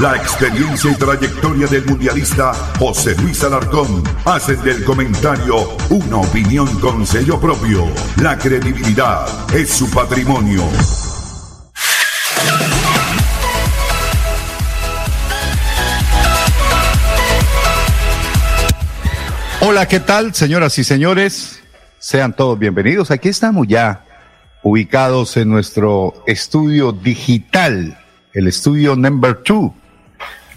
La experiencia y trayectoria del mundialista José Luis Alarcón hacen del comentario una opinión con sello propio. La credibilidad es su patrimonio. Hola, ¿qué tal, señoras y señores? Sean todos bienvenidos. Aquí estamos ya ubicados en nuestro estudio digital, el estudio number two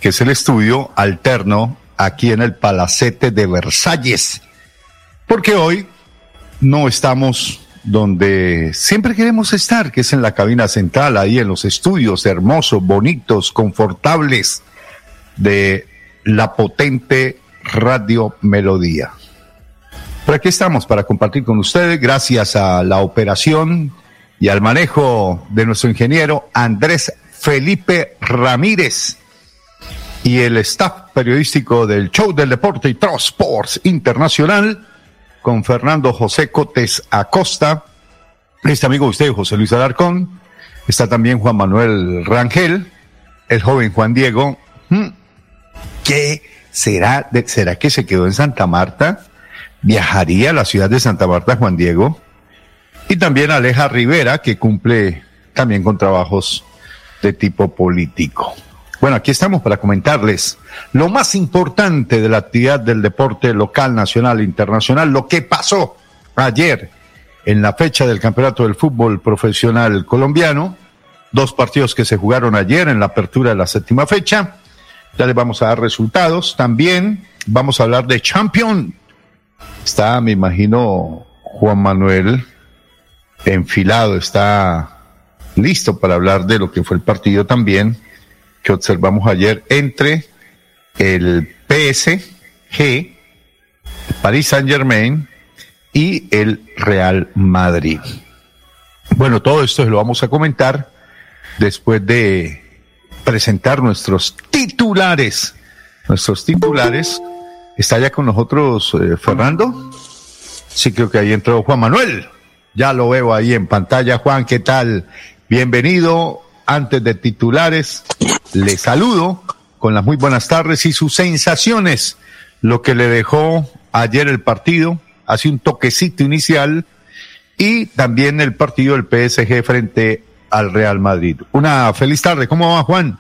que es el estudio alterno aquí en el Palacete de Versalles. Porque hoy no estamos donde siempre queremos estar, que es en la cabina central, ahí en los estudios hermosos, bonitos, confortables de la potente Radio Melodía. Pero aquí estamos para compartir con ustedes, gracias a la operación y al manejo de nuestro ingeniero Andrés Felipe Ramírez y el staff periodístico del Show del Deporte y Transports Internacional, con Fernando José Cotes Acosta, este amigo usted, José Luis Alarcón, está también Juan Manuel Rangel, el joven Juan Diego. Hmm, ¿Qué será? De, ¿Será que se quedó en Santa Marta? ¿Viajaría a la ciudad de Santa Marta Juan Diego? Y también Aleja Rivera, que cumple también con trabajos de tipo político. Bueno, aquí estamos para comentarles lo más importante de la actividad del deporte local, nacional e internacional, lo que pasó ayer en la fecha del Campeonato del Fútbol Profesional Colombiano, dos partidos que se jugaron ayer en la apertura de la séptima fecha. Ya les vamos a dar resultados. También vamos a hablar de Champion. Está, me imagino, Juan Manuel enfilado, está listo para hablar de lo que fue el partido también que observamos ayer entre el PSG, Paris Saint Germain y el Real Madrid. Bueno, todo esto lo vamos a comentar después de presentar nuestros titulares. Nuestros titulares. ¿Está ya con nosotros eh, Fernando? Sí, creo que ahí entró Juan Manuel. Ya lo veo ahí en pantalla. Juan, ¿qué tal? Bienvenido. Antes de titulares, le saludo con las muy buenas tardes y sus sensaciones, lo que le dejó ayer el partido, hace un toquecito inicial y también el partido del PSG frente al Real Madrid. Una feliz tarde, ¿cómo va Juan?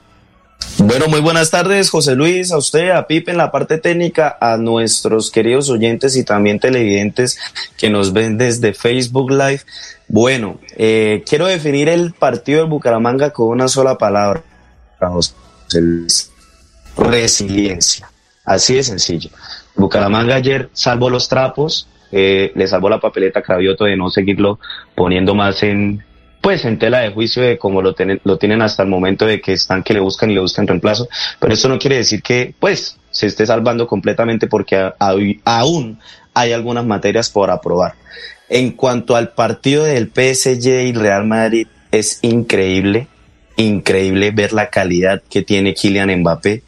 Bueno, muy buenas tardes, José Luis, a usted, a Pipe en la parte técnica, a nuestros queridos oyentes y también televidentes que nos ven desde Facebook Live. Bueno, eh, quiero definir el partido del Bucaramanga con una sola palabra, resiliencia. Así de sencillo. Bucaramanga ayer salvó los trapos, eh, le salvó la papeleta a Cravioto de no seguirlo poniendo más en, pues en tela de juicio de cómo lo, lo tienen hasta el momento de que están que le buscan y le buscan reemplazo. Pero eso no quiere decir que, pues, se esté salvando completamente porque aún hay algunas materias por aprobar. En cuanto al partido del PSG y Real Madrid, es increíble increíble ver la calidad que tiene Kylian Mbappé.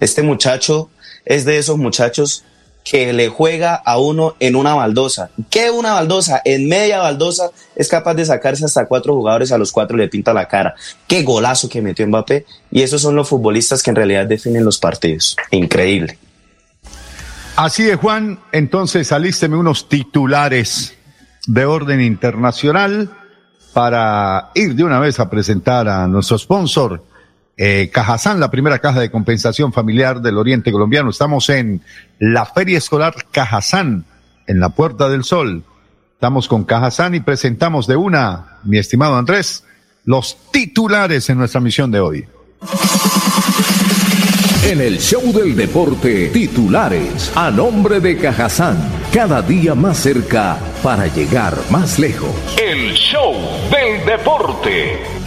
Este muchacho es de esos muchachos que le juega a uno en una baldosa. ¿Qué una baldosa? En media baldosa es capaz de sacarse hasta cuatro jugadores, a los cuatro le pinta la cara. Qué golazo que metió Mbappé. Y esos son los futbolistas que en realidad definen los partidos. Increíble. Así es, Juan. Entonces, alísteme unos titulares de orden internacional para ir de una vez a presentar a nuestro sponsor, eh, Cajazán, la primera caja de compensación familiar del Oriente Colombiano. Estamos en la Feria Escolar Cajazán, en la Puerta del Sol. Estamos con Cajazán y presentamos de una, mi estimado Andrés, los titulares en nuestra misión de hoy. En el show del deporte, titulares a nombre de Cajazán, cada día más cerca para llegar más lejos. El show del deporte.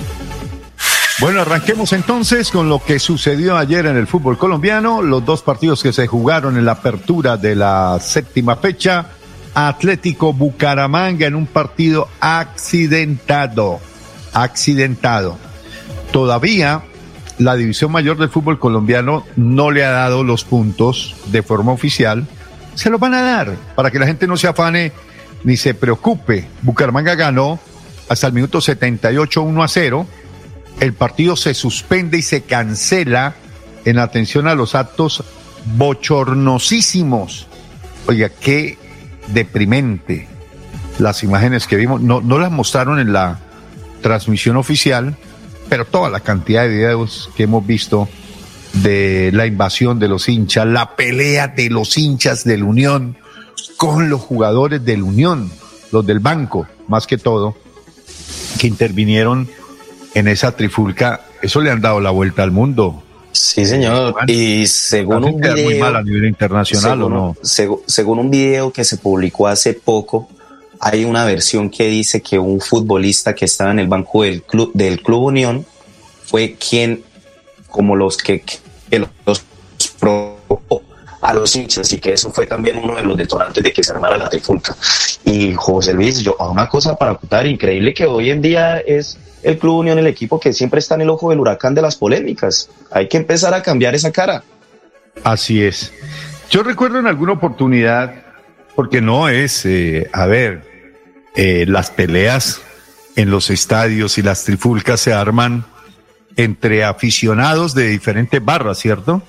Bueno, arranquemos entonces con lo que sucedió ayer en el fútbol colombiano, los dos partidos que se jugaron en la apertura de la séptima fecha. Atlético Bucaramanga en un partido accidentado, accidentado. Todavía la División Mayor del Fútbol Colombiano no le ha dado los puntos de forma oficial, se los van a dar para que la gente no se afane ni se preocupe. Bucaramanga ganó hasta el minuto 78 1 a 0. El partido se suspende y se cancela en atención a los actos bochornosísimos. Oiga, qué deprimente las imágenes que vimos. No, no las mostraron en la transmisión oficial, pero toda la cantidad de videos que hemos visto de la invasión de los hinchas, la pelea de los hinchas de la Unión con los jugadores de la Unión, los del banco, más que todo, que intervinieron en esa trifulca, eso le han dado la vuelta al mundo. Sí, señor. Y según un video muy mal a nivel internacional o no. según un video que se publicó hace poco, hay una versión que dice que un futbolista que estaba en el banco del club, del club Unión fue quien, como los que, los provocó a los hinchas y que eso fue también uno de los detonantes de que se armara la trifulca. Y José Luis, yo, una cosa para contar increíble que hoy en día es el Club Unión el equipo que siempre está en el ojo del huracán de las polémicas. Hay que empezar a cambiar esa cara. Así es. Yo recuerdo en alguna oportunidad, porque no es, eh, a ver, eh, las peleas en los estadios y las trifulcas se arman entre aficionados de diferentes barras, ¿cierto?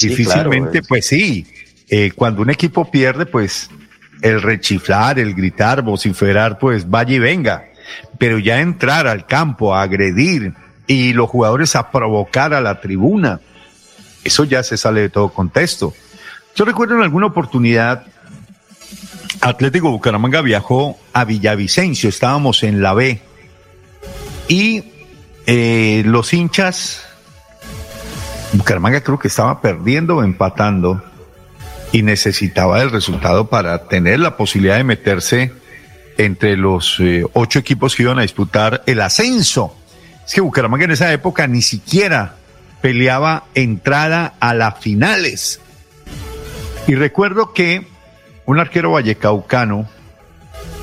Difícilmente, pues sí, eh, cuando un equipo pierde, pues el rechiflar, el gritar, vociferar, pues vaya y venga. Pero ya entrar al campo a agredir y los jugadores a provocar a la tribuna, eso ya se sale de todo contexto. Yo recuerdo en alguna oportunidad Atlético Bucaramanga viajó a Villavicencio, estábamos en la B. Y eh, los hinchas, Bucaramanga creo que estaba perdiendo o empatando y necesitaba el resultado para tener la posibilidad de meterse entre los eh, ocho equipos que iban a disputar el ascenso. Es que Bucaramanga en esa época ni siquiera peleaba entrada a las finales. Y recuerdo que un arquero vallecaucano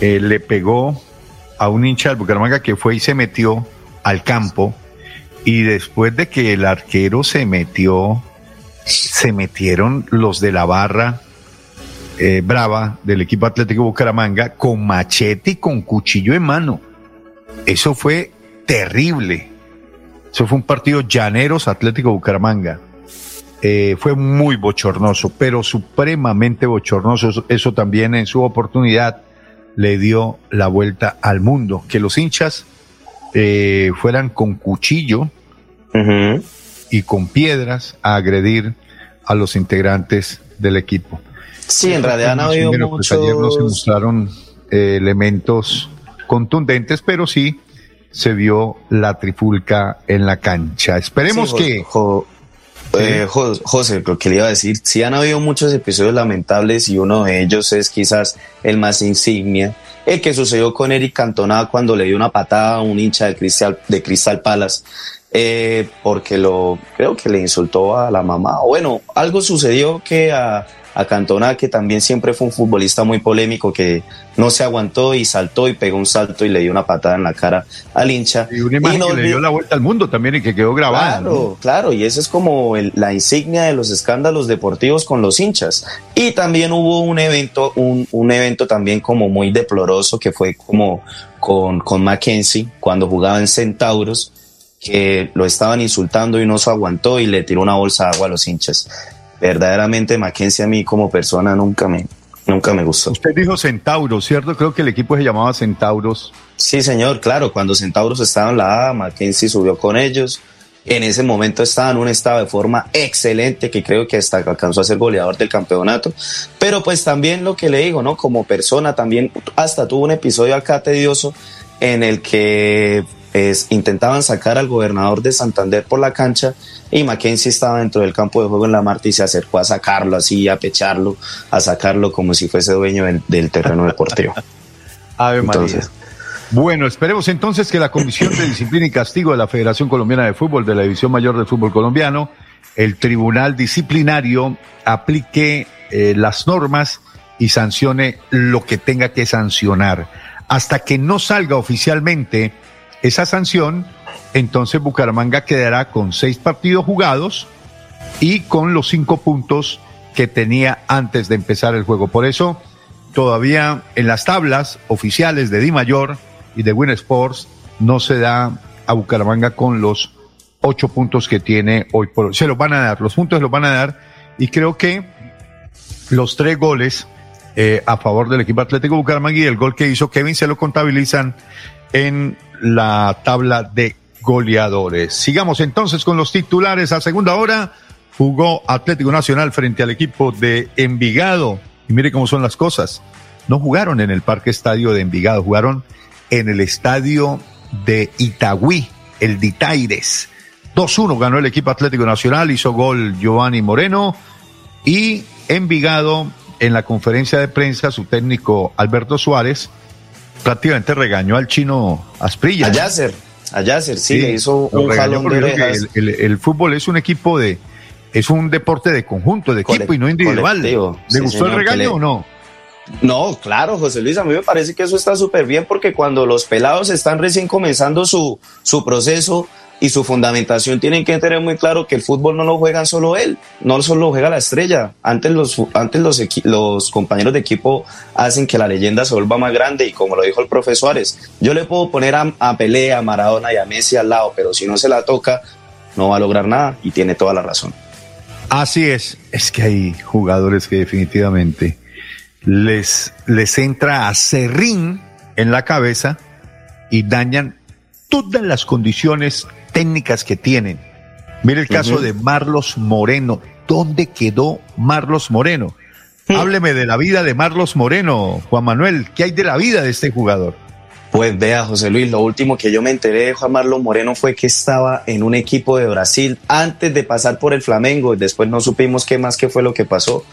eh, le pegó a un hincha del Bucaramanga que fue y se metió al campo y después de que el arquero se metió, se metieron los de la barra eh, brava del equipo Atlético Bucaramanga con machete y con cuchillo en mano. Eso fue terrible. Eso fue un partido llaneros Atlético Bucaramanga. Eh, fue muy bochornoso, pero supremamente bochornoso. Eso, también en su oportunidad le dio la vuelta al mundo. Que los hinchas eh, fueran con cuchillo y con piedras a agredir a los integrantes del equipo. Sí, en realidad han habido pues, ayer no se mostraron eh, elementos contundentes, pero sí se vio la trifulca en la cancha. Esperemos que... Eh, José, lo que le iba a decir, sí han habido muchos episodios lamentables y uno de ellos es quizás el más insignia, el que sucedió con Eric Cantona cuando le dio una patada a un hincha de Cristal, de Crystal Palace, eh, porque lo creo que le insultó a la mamá. Bueno, algo sucedió que a, a Cantona, que también siempre fue un futbolista muy polémico, que no se aguantó y saltó y pegó un salto y le dio una patada en la cara al hincha. Y una imagen que le dio la vuelta al mundo también y que quedó grabada. Claro, claro, y eso es como la insignia de los escándalos deportivos con los hinchas. Y también hubo un evento, un, un evento también como muy deploroso que fue como con, con Mackenzie cuando jugaba en Centauros que lo estaban insultando y no se aguantó y le tiró una bolsa de agua a los hinchas. Verdaderamente Mackenzie a mí como persona nunca me, nunca me gustó. Usted dijo Centauros, ¿cierto? Creo que el equipo se llamaba Centauros. Sí, señor, claro, cuando Centauros estaba en la A, Mackenzie subió con ellos. En ese momento estaba en un estado de forma excelente que creo que hasta alcanzó a ser goleador del campeonato. Pero pues también lo que le digo, ¿no? Como persona también hasta tuvo un episodio acá tedioso en el que intentaban sacar al gobernador de Santander por la cancha y Mackenzie estaba dentro del campo de juego en la Marta y se acercó a sacarlo así, a pecharlo, a sacarlo como si fuese dueño del, terreno deportivo. Ave entonces, bueno, esperemos entonces que la Comisión de Disciplina y Castigo de la Federación Colombiana de Fútbol, de la División Mayor del Fútbol Colombiano, el Tribunal Disciplinario aplique eh, las normas y sancione lo que tenga que sancionar. Hasta que no salga oficialmente esa sanción, entonces Bucaramanga quedará con seis partidos jugados y con los cinco puntos que tenía antes de empezar el juego. Por eso, todavía en las tablas oficiales de Di Mayor y de Win Sports no se da a Bucaramanga con los ocho puntos que tiene hoy por hoy. Se los van a dar, los puntos los van a dar y creo que los tres goles eh, a favor del equipo Atlético Bucaramanga y el gol que hizo Kevin se lo contabilizan en la tabla de goleadores. Sigamos entonces con los titulares. A segunda hora jugó Atlético Nacional frente al equipo de Envigado. Y mire cómo son las cosas. No jugaron en el Parque Estadio de Envigado, jugaron en el estadio de Itagüí, el Ditaires. 2-1 ganó el equipo Atlético Nacional, hizo gol Giovanni Moreno y Envigado en la conferencia de prensa, su técnico Alberto Suárez prácticamente regañó al chino Asprilla. A Yasser, a Yasser, sí, le hizo un jalón de orejas. El, fútbol es un equipo de, es un deporte de conjunto, de equipo y no individual. ¿Le gustó el regaño o no? No, claro, José Luis, a mí me parece que eso está súper bien porque cuando los pelados están recién comenzando su, su proceso, y su fundamentación tienen que tener muy claro que el fútbol no lo juegan solo él, no solo lo juega la estrella. Antes los, antes los, los compañeros de equipo hacen que la leyenda se vuelva más grande y como lo dijo el profesor Suárez, yo le puedo poner a, a Pelé, a Maradona y a Messi al lado, pero si no se la toca, no va a lograr nada y tiene toda la razón. Así es, es que hay jugadores que definitivamente les, les entra a serrín en la cabeza y dañan todas las condiciones técnicas que tienen. Mire el caso de Marlos Moreno. ¿Dónde quedó Marlos Moreno? Hábleme de la vida de Marlos Moreno, Juan Manuel. ¿Qué hay de la vida de este jugador? Pues vea, José Luis, lo último que yo me enteré de Juan Marlos Moreno fue que estaba en un equipo de Brasil antes de pasar por el Flamengo después no supimos qué más fue lo que pasó.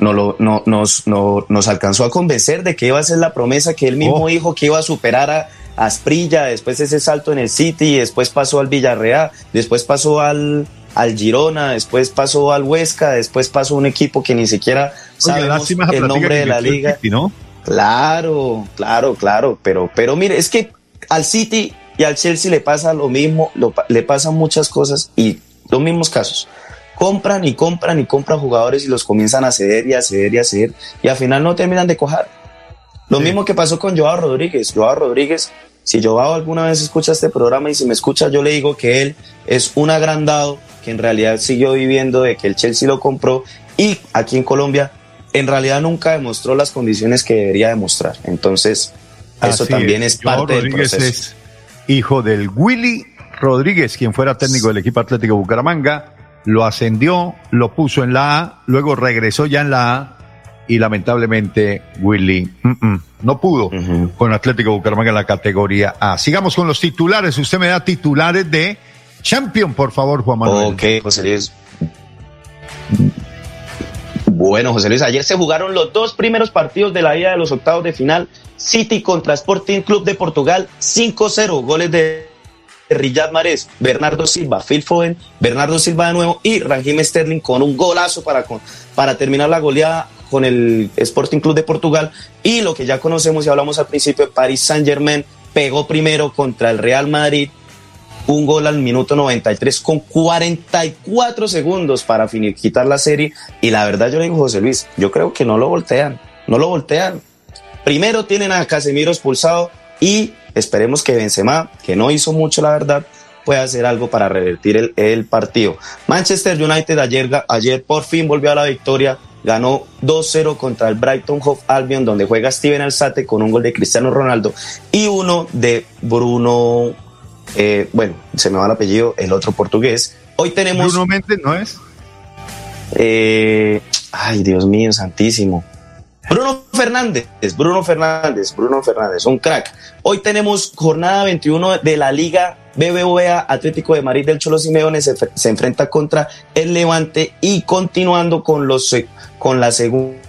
No, lo, no, nos, no, nos alcanzó a convencer de que iba a ser la promesa que él mismo oh. dijo que iba a superar a, Asprilla, después ese salto en el City, después pasó al Villarreal, después pasó al, al Girona, después pasó al Huesca, después pasó un equipo que ni siquiera sabemos el nombre de la liga. ¿no? Claro, claro, claro, pero, pero mire, es que al City y al Chelsea le pasa lo mismo, le pasan muchas cosas y los mismos casos. Compran y compran y compran jugadores y los comienzan a ceder y a ceder y a ceder y al final no terminan de cojar. Lo mismo que pasó con Joao Rodríguez. Joao Rodríguez, si Joao alguna vez escucha este programa y si me escucha, yo le digo que él es un agrandado que en realidad siguió viviendo de que el Chelsea lo compró y aquí en Colombia en realidad nunca demostró las condiciones que debería demostrar. Entonces, eso también es, parte del proceso. Es hijo del Willy Rodríguez, quien fuera técnico del equipo Atlético Bucaramanga, lo ascendió, lo puso en la A, luego regresó ya en la A y lamentablemente Willy no pudo con Atlético Bucaramanga en la categoría A. Sigamos con los titulares. Usted me da titulares de Champion, por favor, Juan Manuel. Ok, José Luis. Bueno, José Luis, ayer se jugaron los dos primeros partidos de la ida de los octavos de final. City contra Sporting Club de Portugal, 5-0, goles de Riyad Mahrez, Bernardo Silva, Phil Foden, Bernardo Silva de nuevo y Raheem Sterling con un golazo para, para terminar la goleada con el Sporting Club de Portugal y lo que ya conocemos y hablamos al principio, Paris Saint Germain pegó primero contra el Real Madrid un gol al minuto 93 con 44 segundos para quitar la serie y la verdad yo le digo José Luis, yo creo que no lo voltean, no lo voltean. Primero tienen a Casemiro expulsado y esperemos que Benzema, que no hizo mucho la verdad, pueda hacer algo para revertir el, partido. Manchester United ayer, ayer por fin volvió a la victoria ganó 2-0 contra el Brighton Hove Albion, donde juega Steven Alzate con un gol de Cristiano Ronaldo y uno de Bruno, eh, bueno, se me va el apellido, el otro portugués. Hoy tenemos... Bruno Méndez, ¿no es? Eh, ay, Dios mío, santísimo. Bruno Fernández, Bruno Fernández, Bruno Fernández, un crack. Hoy tenemos jornada 21 de la Liga BBVA Atlético de Madrid del Cholo Simeone se, se, enfrenta contra el Levante y continuando con los con la segunda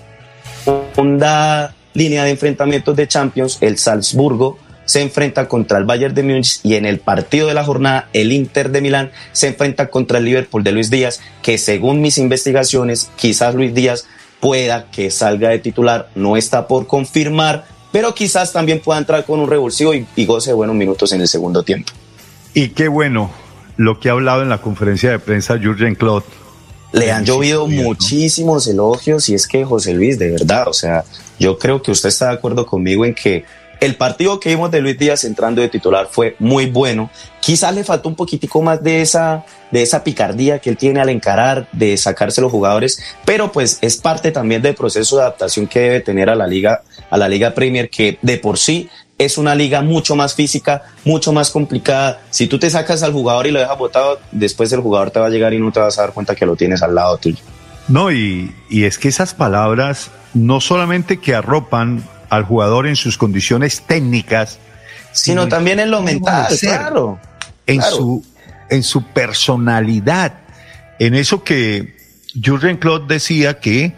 línea de enfrentamientos de Champions, el Salzburgo se enfrenta contra el Bayern de Múnich y en el partido de la jornada el Inter de Milán se enfrenta contra el Liverpool de Luis Díaz, que según mis investigaciones, quizás Luis Díaz pueda que salga de titular, no está por confirmar, pero quizás también pueda entrar con un revulsivo y, y goce de buenos minutos en el segundo tiempo. Y qué bueno lo que ha hablado en la conferencia de prensa Jurgen Klopp le han llovido muchísimos elogios y es que José Luis, de verdad, o sea, yo creo que usted está de acuerdo conmigo en que el partido que vimos de Luis Díaz entrando de titular fue muy bueno. Quizás le faltó un poquitico más de esa, de esa picardía que él tiene al encarar, de sacarse los jugadores, pero pues es parte también del proceso de adaptación que debe tener a la liga, a la liga Premier, que de por sí es una liga mucho más física, mucho más complicada. Si tú te sacas al jugador y lo dejas botado, después el jugador te va a llegar y no te vas a dar cuenta que lo tienes al lado tuyo. No, y, y es que esas palabras no solamente que arropan al jugador en sus condiciones técnicas, sino, también en lo mental, claro. En, Su, en su personalidad, en eso que Jurgen Klopp decía que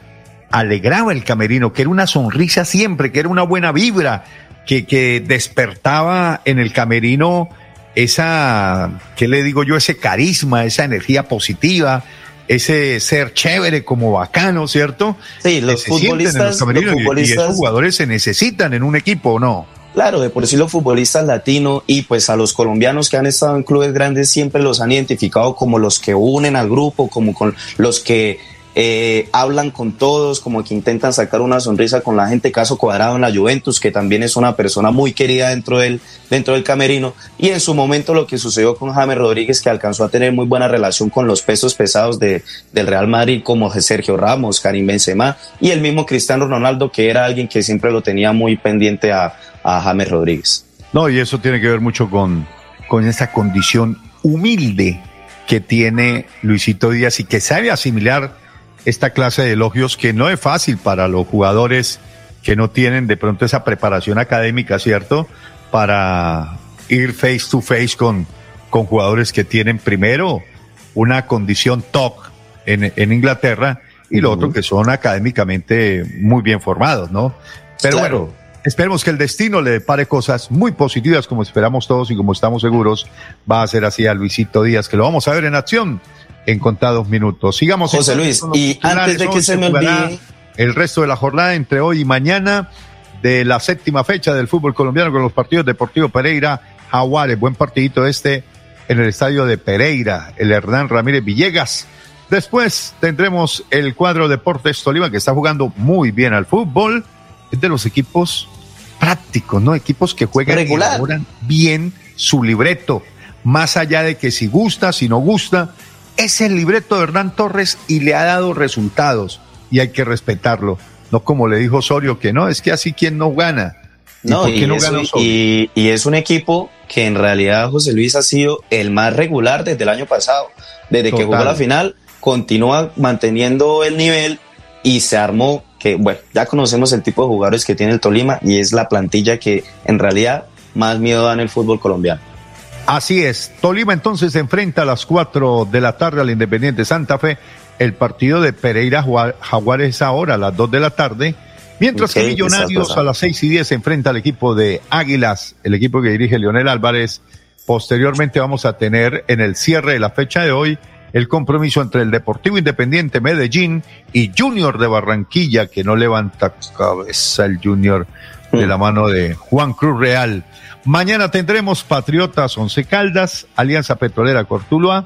alegraba el camerino, que era una sonrisa siempre, que era una buena vibra, que, que despertaba en el camerino esa, ¿qué le digo yo? Ese carisma, esa energía positiva, ese ser chévere como bacano, ¿cierto? Sí, los futbolistas, y, esos jugadores se necesitan en un equipo, ¿o no? Claro, de por sí los futbolistas latinos y pues a los colombianos que han estado en clubes grandes siempre los han identificado como los que unen al grupo, como con los que eh, hablan con todos, como que intentan sacar una sonrisa con la gente, caso cuadrado en la Juventus, que también es una persona muy querida dentro del, dentro del camerino, y en su momento lo que sucedió con James Rodríguez, que alcanzó a tener muy buena relación con los pesos pesados de, del Real Madrid, como Sergio Ramos, Karim Benzema, y el mismo Cristiano Ronaldo, que era alguien que siempre lo tenía muy pendiente a, a James Rodríguez. No, y eso tiene que ver mucho con, con esa condición humilde que tiene Luisito Díaz y que sabe asimilar esta clase de elogios que no es fácil para los jugadores que no tienen de pronto esa preparación académica, ¿cierto? Para ir face to face con, con jugadores que tienen primero una condición top en, en Inglaterra y lo otro que son académicamente muy bien formados, ¿no? Pero bueno, esperemos que el destino le depare cosas muy positivas como esperamos todos y como estamos seguros va a ser así a Luisito Díaz, que lo vamos a ver en acción en contados minutos. Sigamos. José Luis, y antes de que se, me olvide. El resto de la jornada entre hoy y mañana de la séptima fecha del fútbol colombiano con los partidos Deportivo Pereira, Jaguares, buen partidito este en el estadio de Pereira, el Hernán Ramírez Villegas. Después tendremos el cuadro Deportes Tolima que está jugando muy bien al fútbol. Es de los equipos prácticos, ¿no? Equipos que juegan Regular. bien su libreto. Más allá de que si gusta, si no gusta, es el libreto de Hernán Torres y le ha dado resultados y hay que respetarlo. No como le dijo Osorio, que no, es que así quien no gana. no, y, es, un equipo que en realidad José Luis ha sido el más regular desde el año pasado. Desde que jugó la final, continúa manteniendo el nivel y se armó que, bueno, ya conocemos el tipo de jugadores que tiene el Tolima y es la plantilla que en realidad más miedo da en el fútbol colombiano. Así es. Tolima entonces se enfrenta a las 4 de la tarde al Independiente Santa Fe. El partido de Pereira Jaguares ahora a las 2 de la tarde. Mientras que Millonarios a las 6 y 10 se enfrenta al equipo de Águilas, el equipo que dirige Leonel Álvarez Posteriormente vamos a tener en el cierre de la fecha de hoy el compromiso entre el Deportivo Independiente Medellín y Junior de Barranquilla, que no levanta cabeza el Junior de la mano de Juan Cruz Real. Mañana tendremos Patriotas Once Caldas, Alianza Petrolera Cortuluá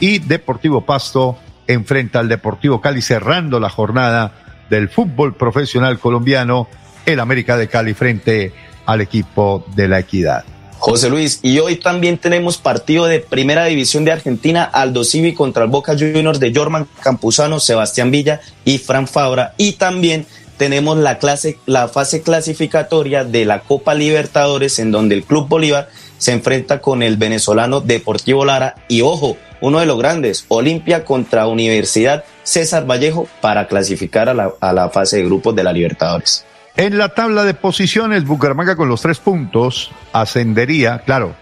y Deportivo Pasto enfrenta al Deportivo Cali cerrando la jornada del fútbol profesional colombiano, el América de Cali frente al equipo de la Equidad. José Luis, y hoy también tenemos partido de Primera División de Argentina, Aldo Civi contra el Boca Juniors de Jorman Campuzano, Sebastián Villa y Fran Fabra. Y también tenemos la, clase, la fase clasificatoria de la Copa Libertadores, en donde el Club Bolívar se enfrenta con el venezolano Deportivo Lara. Y ojo, uno de los grandes, Olimpia contra Universidad César Vallejo para clasificar a la, a la fase de grupos de la Libertadores. En la tabla de posiciones, Bucaramanga con los tres puntos ascendería, claro,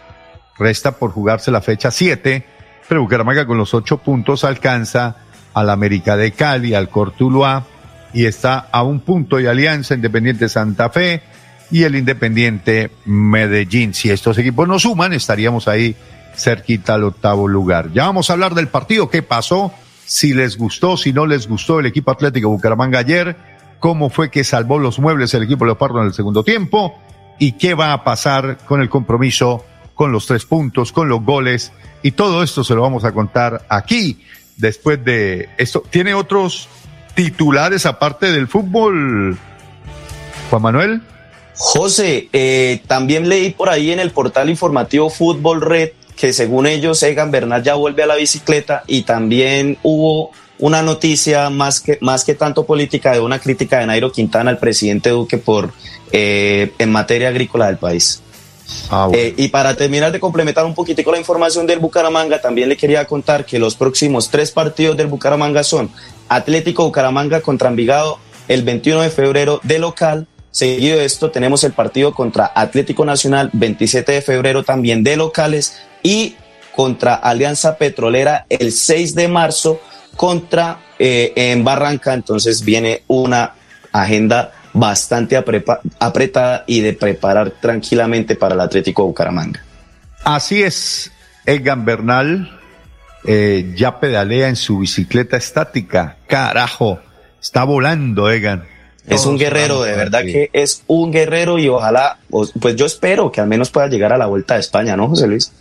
resta por jugarse la fecha siete, pero Bucaramanga con los ocho puntos alcanza al América de Cali, al Cortuluá, y está a un punto de Alianza Independiente Santa Fe y el Independiente Medellín. Si estos equipos no suman, estaríamos ahí cerquita al octavo lugar. Ya vamos a hablar del partido, qué pasó, si les gustó, si no les gustó el equipo Atlético Bucaramanga ayer cómo fue que salvó los muebles el equipo Leopardo en el segundo tiempo y qué va a pasar con el compromiso, con los tres puntos, con los goles y todo esto se lo vamos a contar aquí después de esto. ¿Tiene otros titulares aparte del fútbol, Juan Manuel? José, eh, también leí por ahí en el portal informativo Fútbol Red que según ellos Egan Bernal ya vuelve a la bicicleta y también hubo una noticia más que, más que tanto política de una crítica de Nairo Quintana al presidente Duque por eh, en materia agrícola del país. Ah, eh, y para terminar de complementar un poquitico la información del Bucaramanga, también le quería contar que los próximos tres partidos del Bucaramanga son Atlético Bucaramanga contra Envigado el 21 de febrero de local. Seguido de esto tenemos el partido contra Atlético Nacional 27 de febrero también de locales y contra Alianza Petrolera el 6 de marzo contra eh, en Barranca, entonces viene una agenda bastante apretada y de preparar tranquilamente para el Atlético Bucaramanga. Así es, Egan Bernal eh, ya pedalea en su bicicleta estática. Carajo, está volando Egan. Es un guerrero, de verdad que es un guerrero y ojalá, pues yo espero que al menos pueda llegar a la Vuelta de España, ¿no, José Luis?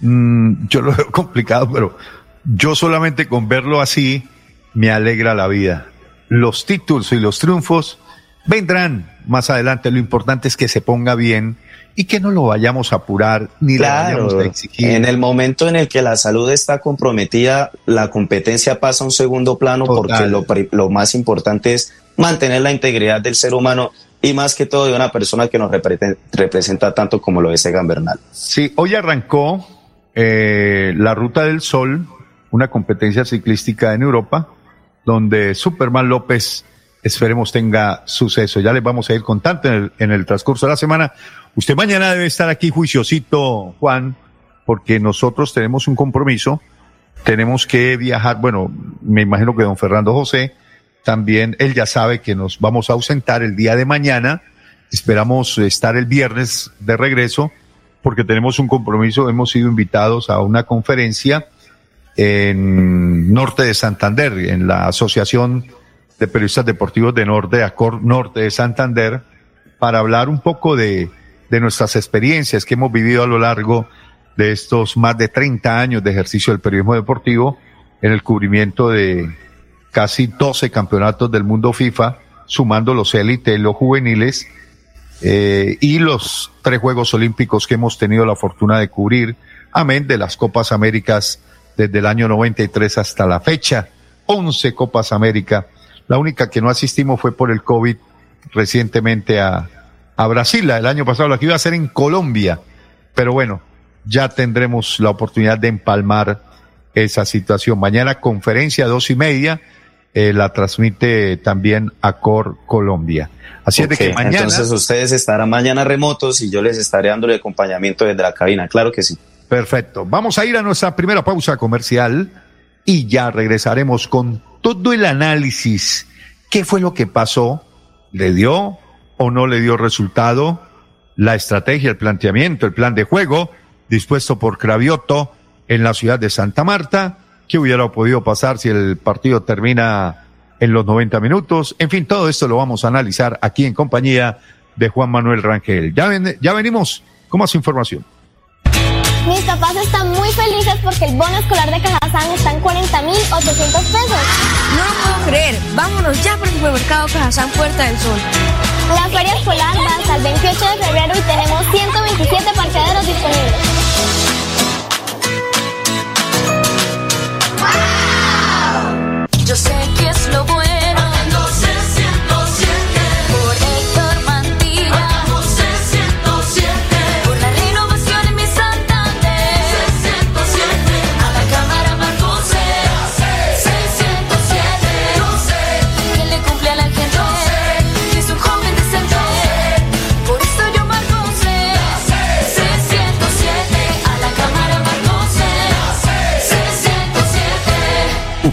Mm, yo lo veo complicado, pero yo solamente con verlo así me alegra la vida. Los títulos y los triunfos vendrán más adelante. Lo importante es que se ponga bien y que no lo vayamos a apurar ni le vayamos a exigir. En el momento en el que la salud está comprometida, la competencia pasa a un segundo plano porque lo, lo, más importante es mantener la integridad del ser humano y más que todo de una persona que nos representa tanto como lo es Egan Bernal. Sí, hoy arrancó eh, la Ruta del Sol una competencia ciclística en Europa, donde Superman López esperemos tenga suceso. Ya les vamos a ir contando en el, en el transcurso de la semana. Usted mañana debe estar aquí juiciosito, Juan, porque nosotros tenemos un compromiso. Tenemos que viajar, bueno, me imagino que don Fernando José también, él ya sabe que nos vamos a ausentar el día de mañana. Esperamos estar el viernes de regreso porque tenemos un compromiso. Hemos sido invitados a una conferencia en Norte de Santander, en la Asociación de Periodistas Deportivos de Norte, Acor Norte de Santander, para hablar un poco de, de nuestras experiencias que hemos vivido a lo largo de estos más de 30 años de ejercicio del periodismo deportivo en el cubrimiento de casi 12 campeonatos del mundo FIFA, sumando los élites, los juveniles eh, y los tres Juegos Olímpicos que hemos tenido la fortuna de cubrir, amén de las Copas Américas desde el año 93 hasta la fecha. 11 Copas América. La única que no asistimos fue por el COVID recientemente a, a Brasil. El año pasado la que iba a ser en Colombia. Pero bueno, ya tendremos la oportunidad de empalmar esa situación. Mañana conferencia dos y media. Eh, la transmite también Acor Colombia. Así es de que mañana. Entonces ustedes estarán mañana remotos y yo les estaré dando el acompañamiento desde la cabina. Claro que sí. Perfecto. Vamos a ir a nuestra primera pausa comercial y ya regresaremos con todo el análisis. ¿Qué fue lo que pasó? ¿Le dio o no le dio resultado? La estrategia, el planteamiento, el plan de juego dispuesto por Cravioto en la ciudad de Santa Marta. ¿Qué hubiera podido pasar si el partido termina en los 90 minutos? En fin, todo esto lo vamos a analizar aquí en compañía de Juan Manuel Rangel. Ya, ya venimos con más información. Mis papás están muy felices porque el bono escolar de Cajazán está en 40.800 pesos. No lo puedo creer. Vámonos ya por el supermercado Cajazán Puerta del Sol. La feria escolar va hasta el 28 de febrero y tenemos 127 parqueaderos disponibles. Yo sé que es lo bueno.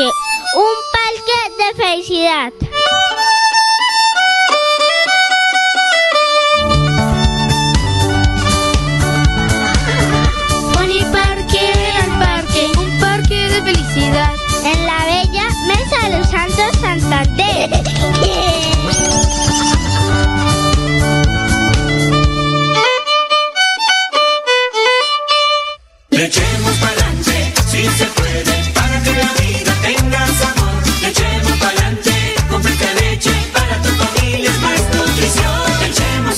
Parque, un parque de felicidad. Pony Parque, el parque, un parque de felicidad. En la bella Mesa de los Santos Santander. Le echemos pa'lante, si se puede,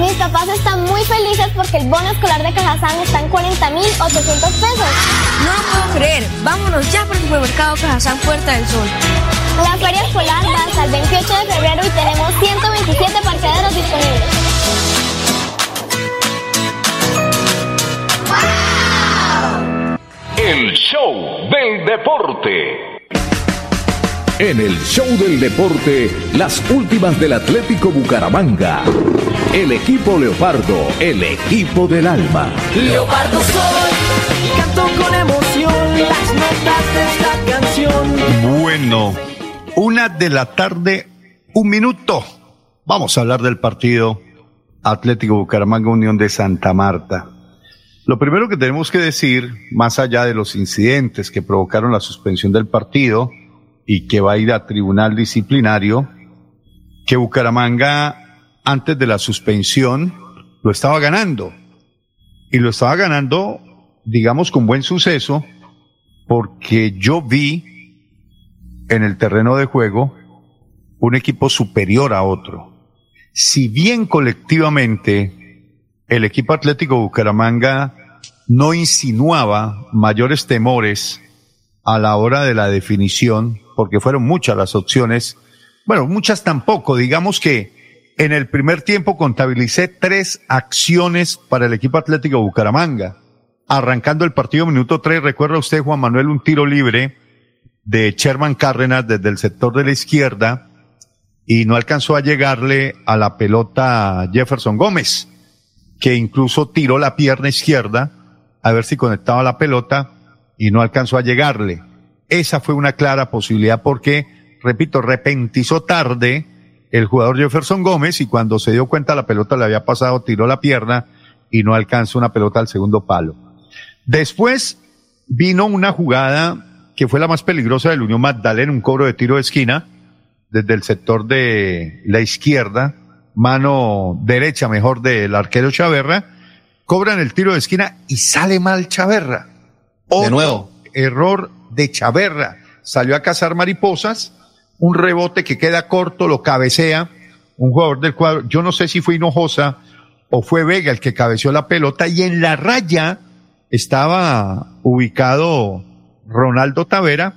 Mis papás están muy felices porque el bono escolar de Cajazán está en 40.800 pesos. No lo puedo creer. Vámonos ya por el supermercado Cajazán Puerta del Sol. La feria escolar va hasta el 28 de febrero y tenemos 127 parqueaderos disponibles. El show del deporte. En el show del deporte, las últimas del Atlético Bucaramanga. El equipo Leopardo, el equipo del alma. Leopardo soy y canto con emoción las notas de esta canción. Bueno, una de la tarde, un minuto. Vamos a hablar del partido Atlético Bucaramanga Unión de Santa Marta. Lo primero que tenemos que decir, más allá de los incidentes que provocaron la suspensión del partido y que va a ir a tribunal disciplinario, que Bucaramanga antes de la suspensión lo estaba ganando. Y lo estaba ganando, digamos, con buen suceso, porque yo vi en el terreno de juego un equipo superior a otro. Si bien colectivamente el equipo Atlético Bucaramanga no insinuaba mayores temores a la hora de la definición, porque fueron muchas las opciones, bueno, muchas tampoco, digamos que en el primer tiempo contabilicé tres acciones para el equipo Atlético Bucaramanga. Arrancando el partido minuto tres, recuerda usted, Juan Manuel, un tiro libre de Sherman Cárdenas desde el sector de la izquierda y no alcanzó a llegarle a la pelota Jefferson Gómez, que incluso tiró la pierna izquierda a ver si conectaba la pelota y no alcanzó a llegarle. Esa fue una clara posibilidad porque, repito, repentizó tarde el jugador Jefferson Gómez y cuando se dio cuenta la pelota le había pasado, tiró la pierna y no alcanzó una pelota al segundo palo. Después vino una jugada que fue la más peligrosa del Unión Magdalena, un cobro de tiro de esquina desde el sector de la izquierda, mano derecha mejor del arquero Chaverra, cobran el tiro de esquina y sale mal Chaverra. de nuevo. Error de Chaverra. Salió a cazar mariposas, un rebote que queda corto, lo cabecea, un jugador del cuadro, yo no sé si fue Hinojosa o fue Vega el que cabeció la pelota y en la raya estaba ubicado Ronaldo Tavera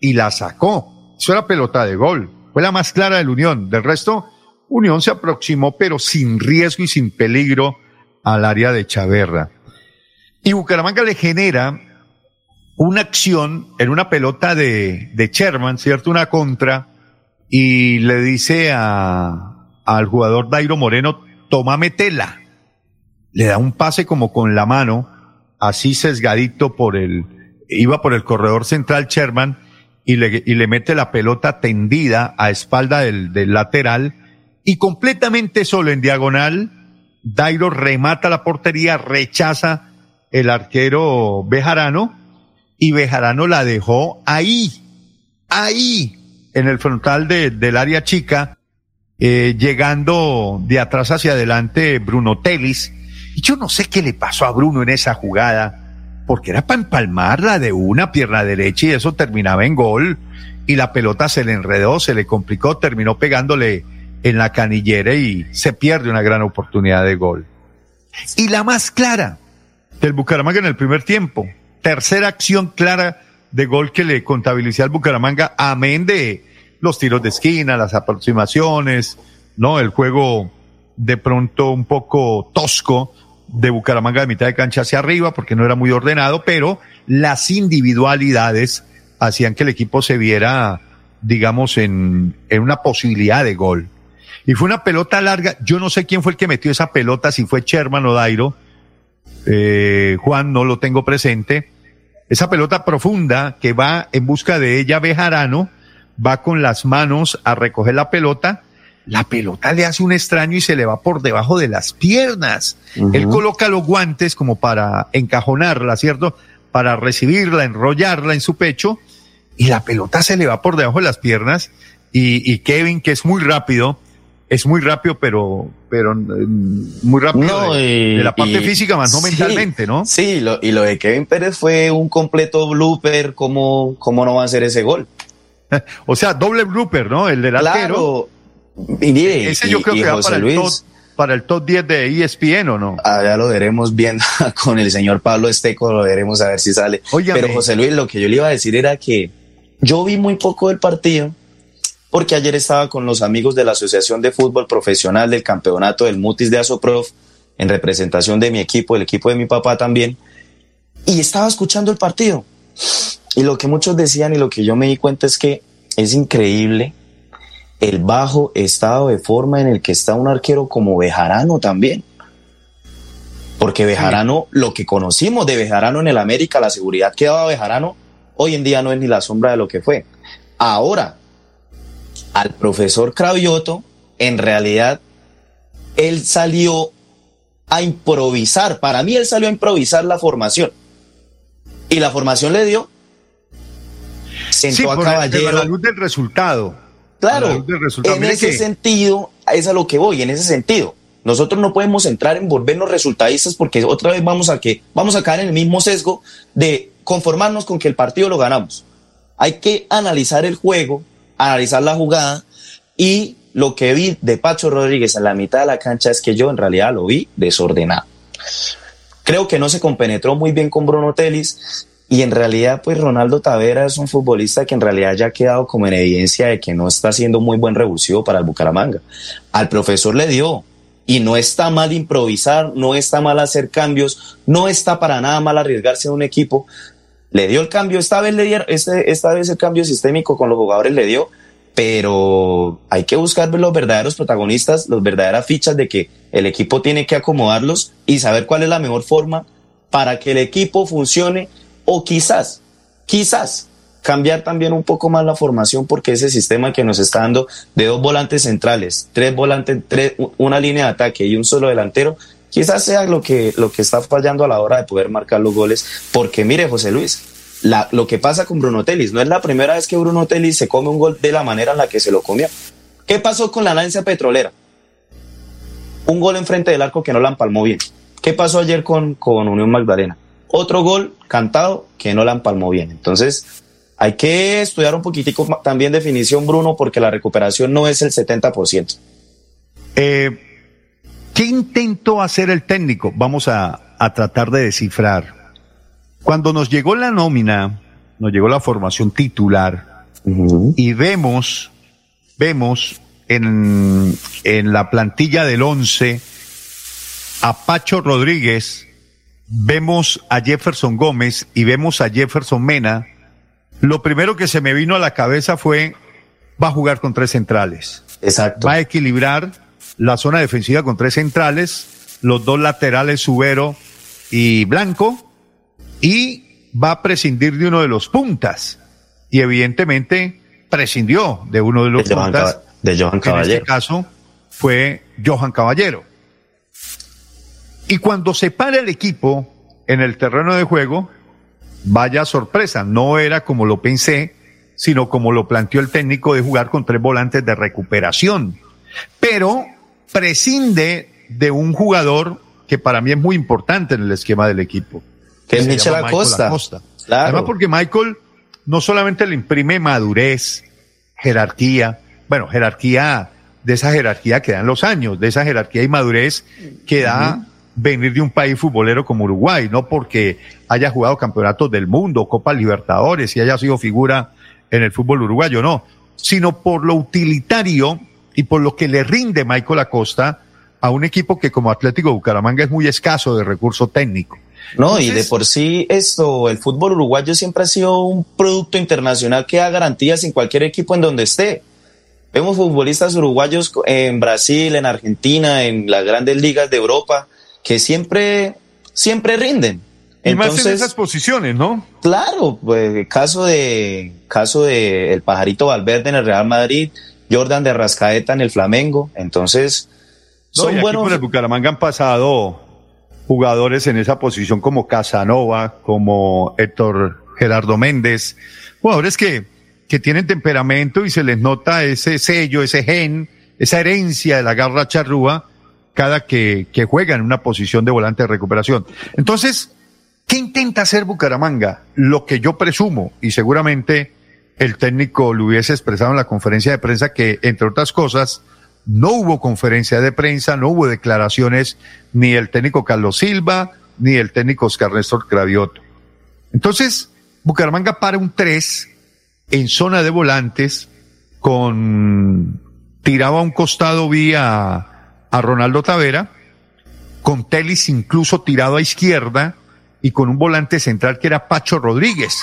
y la sacó. Eso era pelota de gol. Fue la más clara del Unión. Del resto, Unión se aproximó, pero sin riesgo y sin peligro al área de Chaverra. Y Bucaramanga le genera una acción en una pelota de, de Sherman, ¿cierto? Una contra, y le dice a, al jugador Dairo Moreno, tómame tela. Le da un pase como con la mano, así sesgadito por el, iba por el corredor central Sherman, y le, y le mete la pelota tendida a espalda del, del lateral, y completamente solo en diagonal, Dairo remata la portería, rechaza el arquero Bejarano, y Bejarano la dejó ahí, ahí, en el frontal de, del área chica, eh, llegando de atrás hacia adelante Bruno Telis. Y yo no sé qué le pasó a Bruno en esa jugada, porque era para empalmarla de una pierna derecha y eso terminaba en gol. Y la pelota se le enredó, se le complicó, terminó pegándole en la canillera y se pierde una gran oportunidad de gol. Y la más clara del Bucaramanga en el primer tiempo. Tercera acción clara de gol que le contabilicé al Bucaramanga, amén de los tiros de esquina, las aproximaciones, ¿no? El juego de pronto un poco tosco de Bucaramanga de mitad de cancha hacia arriba porque no era muy ordenado, pero las individualidades hacían que el equipo se viera, digamos, en, en una posibilidad de gol. Y fue una pelota larga. Yo no sé quién fue el que metió esa pelota, si fue Sherman o Dairo. Eh, Juan, no lo tengo presente. Esa pelota profunda que va en busca de ella Bejarano, va con las manos a recoger la pelota. La pelota le hace un extraño y se le va por debajo de las piernas. Él coloca los guantes como para encajonarla, ¿cierto? Para recibirla, enrollarla en su pecho y la pelota se le va por debajo de las piernas y, y Kevin, que es muy rápido, es muy rápido, pero, pero mm, muy rápido de, la parte física, más no mentalmente, ¿no? Sí, lo, y lo de Kevin Pérez fue un completo blooper, ¿cómo, cómo no va a ser ese gol? o sea, doble blooper, ¿no? El del claro. Y mire, ese yo creo que va para el, top, para el top 10 de ESPN, ¿o no? Ya lo veremos viendo con el señor Pablo Esteco, lo veremos a ver si sale. Pero José Luis, lo que yo le iba a decir era que yo vi muy poco del partido porque ayer estaba con los amigos de la Asociación de Fútbol Profesional del Campeonato del Mutis de Asoprof, en representación de mi equipo, el equipo de mi papá también, y estaba escuchando el partido. Y lo que muchos decían y lo que yo me di cuenta es que es increíble el bajo estado de forma en el que está un arquero como Bejarano también. Porque Bejarano, lo que conocimos de Bejarano en el América, la seguridad que daba Bejarano, hoy en día no es ni la sombra de lo que fue. Ahora, al profesor Cravioto, en realidad, él salió a improvisar. Para mí, él salió a improvisar la formación. Y la formación le dio. Sentó a Caballero. la luz del resultado. Claro, en ese sentido, es a lo que voy, en ese sentido. Nosotros no podemos entrar en volvernos resultadistas porque otra vez vamos a que vamos a caer en el mismo sesgo de conformarnos con que el partido lo ganamos. Hay que analizar el juego, analizar la jugada y lo que vi de Pacho Rodríguez en la mitad de la cancha es que yo en realidad lo vi desordenado. Creo que no se compenetró muy bien con Bruno Telis y en realidad pues Ronaldo Tavera es un futbolista que en realidad ya ha quedado como en evidencia de que no está haciendo muy buen revulsivo para el Bucaramanga. Al profesor le dio y no está mal improvisar, no está mal hacer cambios, no está para nada mal arriesgarse a un equipo, le dio el cambio, esta vez le dieron, este, esta vez el cambio sistémico con los jugadores le dio, pero hay que buscar los verdaderos protagonistas, las verdaderas fichas de que el equipo tiene que acomodarlos y saber cuál es la mejor forma para que el equipo funcione o quizás, quizás cambiar también un poco más la formación porque ese sistema que nos está dando de dos volantes centrales, tres volantes, tres, una línea de ataque y un solo delantero, quizás sea lo que, lo que está fallando a la hora de poder marcar los goles. Porque mire, José Luis, lo que pasa con Bruno Telis, no es la primera vez que Bruno Telis se come un gol de la manera en la que se lo comió. ¿Qué pasó con la Alianza Petrolera? Un gol enfrente del arco que no la empalmó bien. ¿Qué pasó ayer con, con Unión Magdalena? Otro gol cantado que no la empalmó bien. Entonces, hay que estudiar un poquitico también definición, Bruno, porque la recuperación no es el 70%. Eh, ¿Qué intentó hacer el técnico? Vamos a, tratar de descifrar. Cuando nos llegó la nómina, nos llegó la formación titular y vemos, vemos en, en la plantilla del 11 a Pacho Rodríguez, vemos a Jefferson Gómez y vemos a Jefferson Mena, lo primero que se me vino a la cabeza fue, va a jugar con tres centrales. Exacto. Va a equilibrar la zona defensiva con tres centrales, los dos laterales, Subero y Blanco, y va a prescindir de uno de los puntas. Y evidentemente prescindió de uno de los puntas. de Johan Caballero. En este caso fue Johan Caballero. Y cuando se para el equipo en el terreno de juego, vaya sorpresa, no era como lo pensé, sino como lo planteó el técnico de jugar con tres volantes de recuperación. Pero prescinde de un jugador que para mí es muy importante en el esquema del equipo. Que es Michel Acosta. Claro. Además porque Michael no solamente le imprime madurez, jerarquía, bueno, jerarquía, de esa jerarquía que dan los años, de esa jerarquía y madurez que da venir de un país futbolero como Uruguay, no porque haya jugado campeonatos del mundo, Copa Libertadores y haya sido figura en el fútbol uruguayo, no, sino por lo utilitario y por lo que le rinde Michael Acosta a un equipo que como Atlético Bucaramanga es muy escaso de recurso técnico. No, y de por sí esto, el fútbol uruguayo siempre ha sido un producto internacional que da garantías en cualquier equipo en donde esté. Vemos futbolistas uruguayos en Brasil, en Argentina, en las grandes ligas de Europa, que siempre, siempre rinden. Y Entonces, más en esas posiciones, ¿no? Claro, pues caso de, caso de el pajarito Valverde en el Real Madrid, Jordan de Rascaeta en el Flamengo. Entonces, son no, y buenos. Aquí el Bucaramanga han pasado jugadores en esa posición como Casanova, como Héctor Gerardo Méndez, jugadores que, que tienen temperamento y se les nota ese sello, ese gen, esa herencia de la garra charrúa cada que, que juega en una posición de volante de recuperación. Entonces, ¿qué intenta hacer Bucaramanga? Lo que yo presumo, y seguramente el técnico lo hubiese expresado en la conferencia de prensa, que entre otras cosas, no hubo conferencia de prensa, no hubo declaraciones ni el técnico Carlos Silva, ni el técnico Oscar Néstor Cravioto. Entonces, Bucaramanga para un 3 en zona de volantes con tiraba a un costado vía a Ronaldo Tavera, con Telis incluso tirado a izquierda y con un volante central que era Pacho Rodríguez.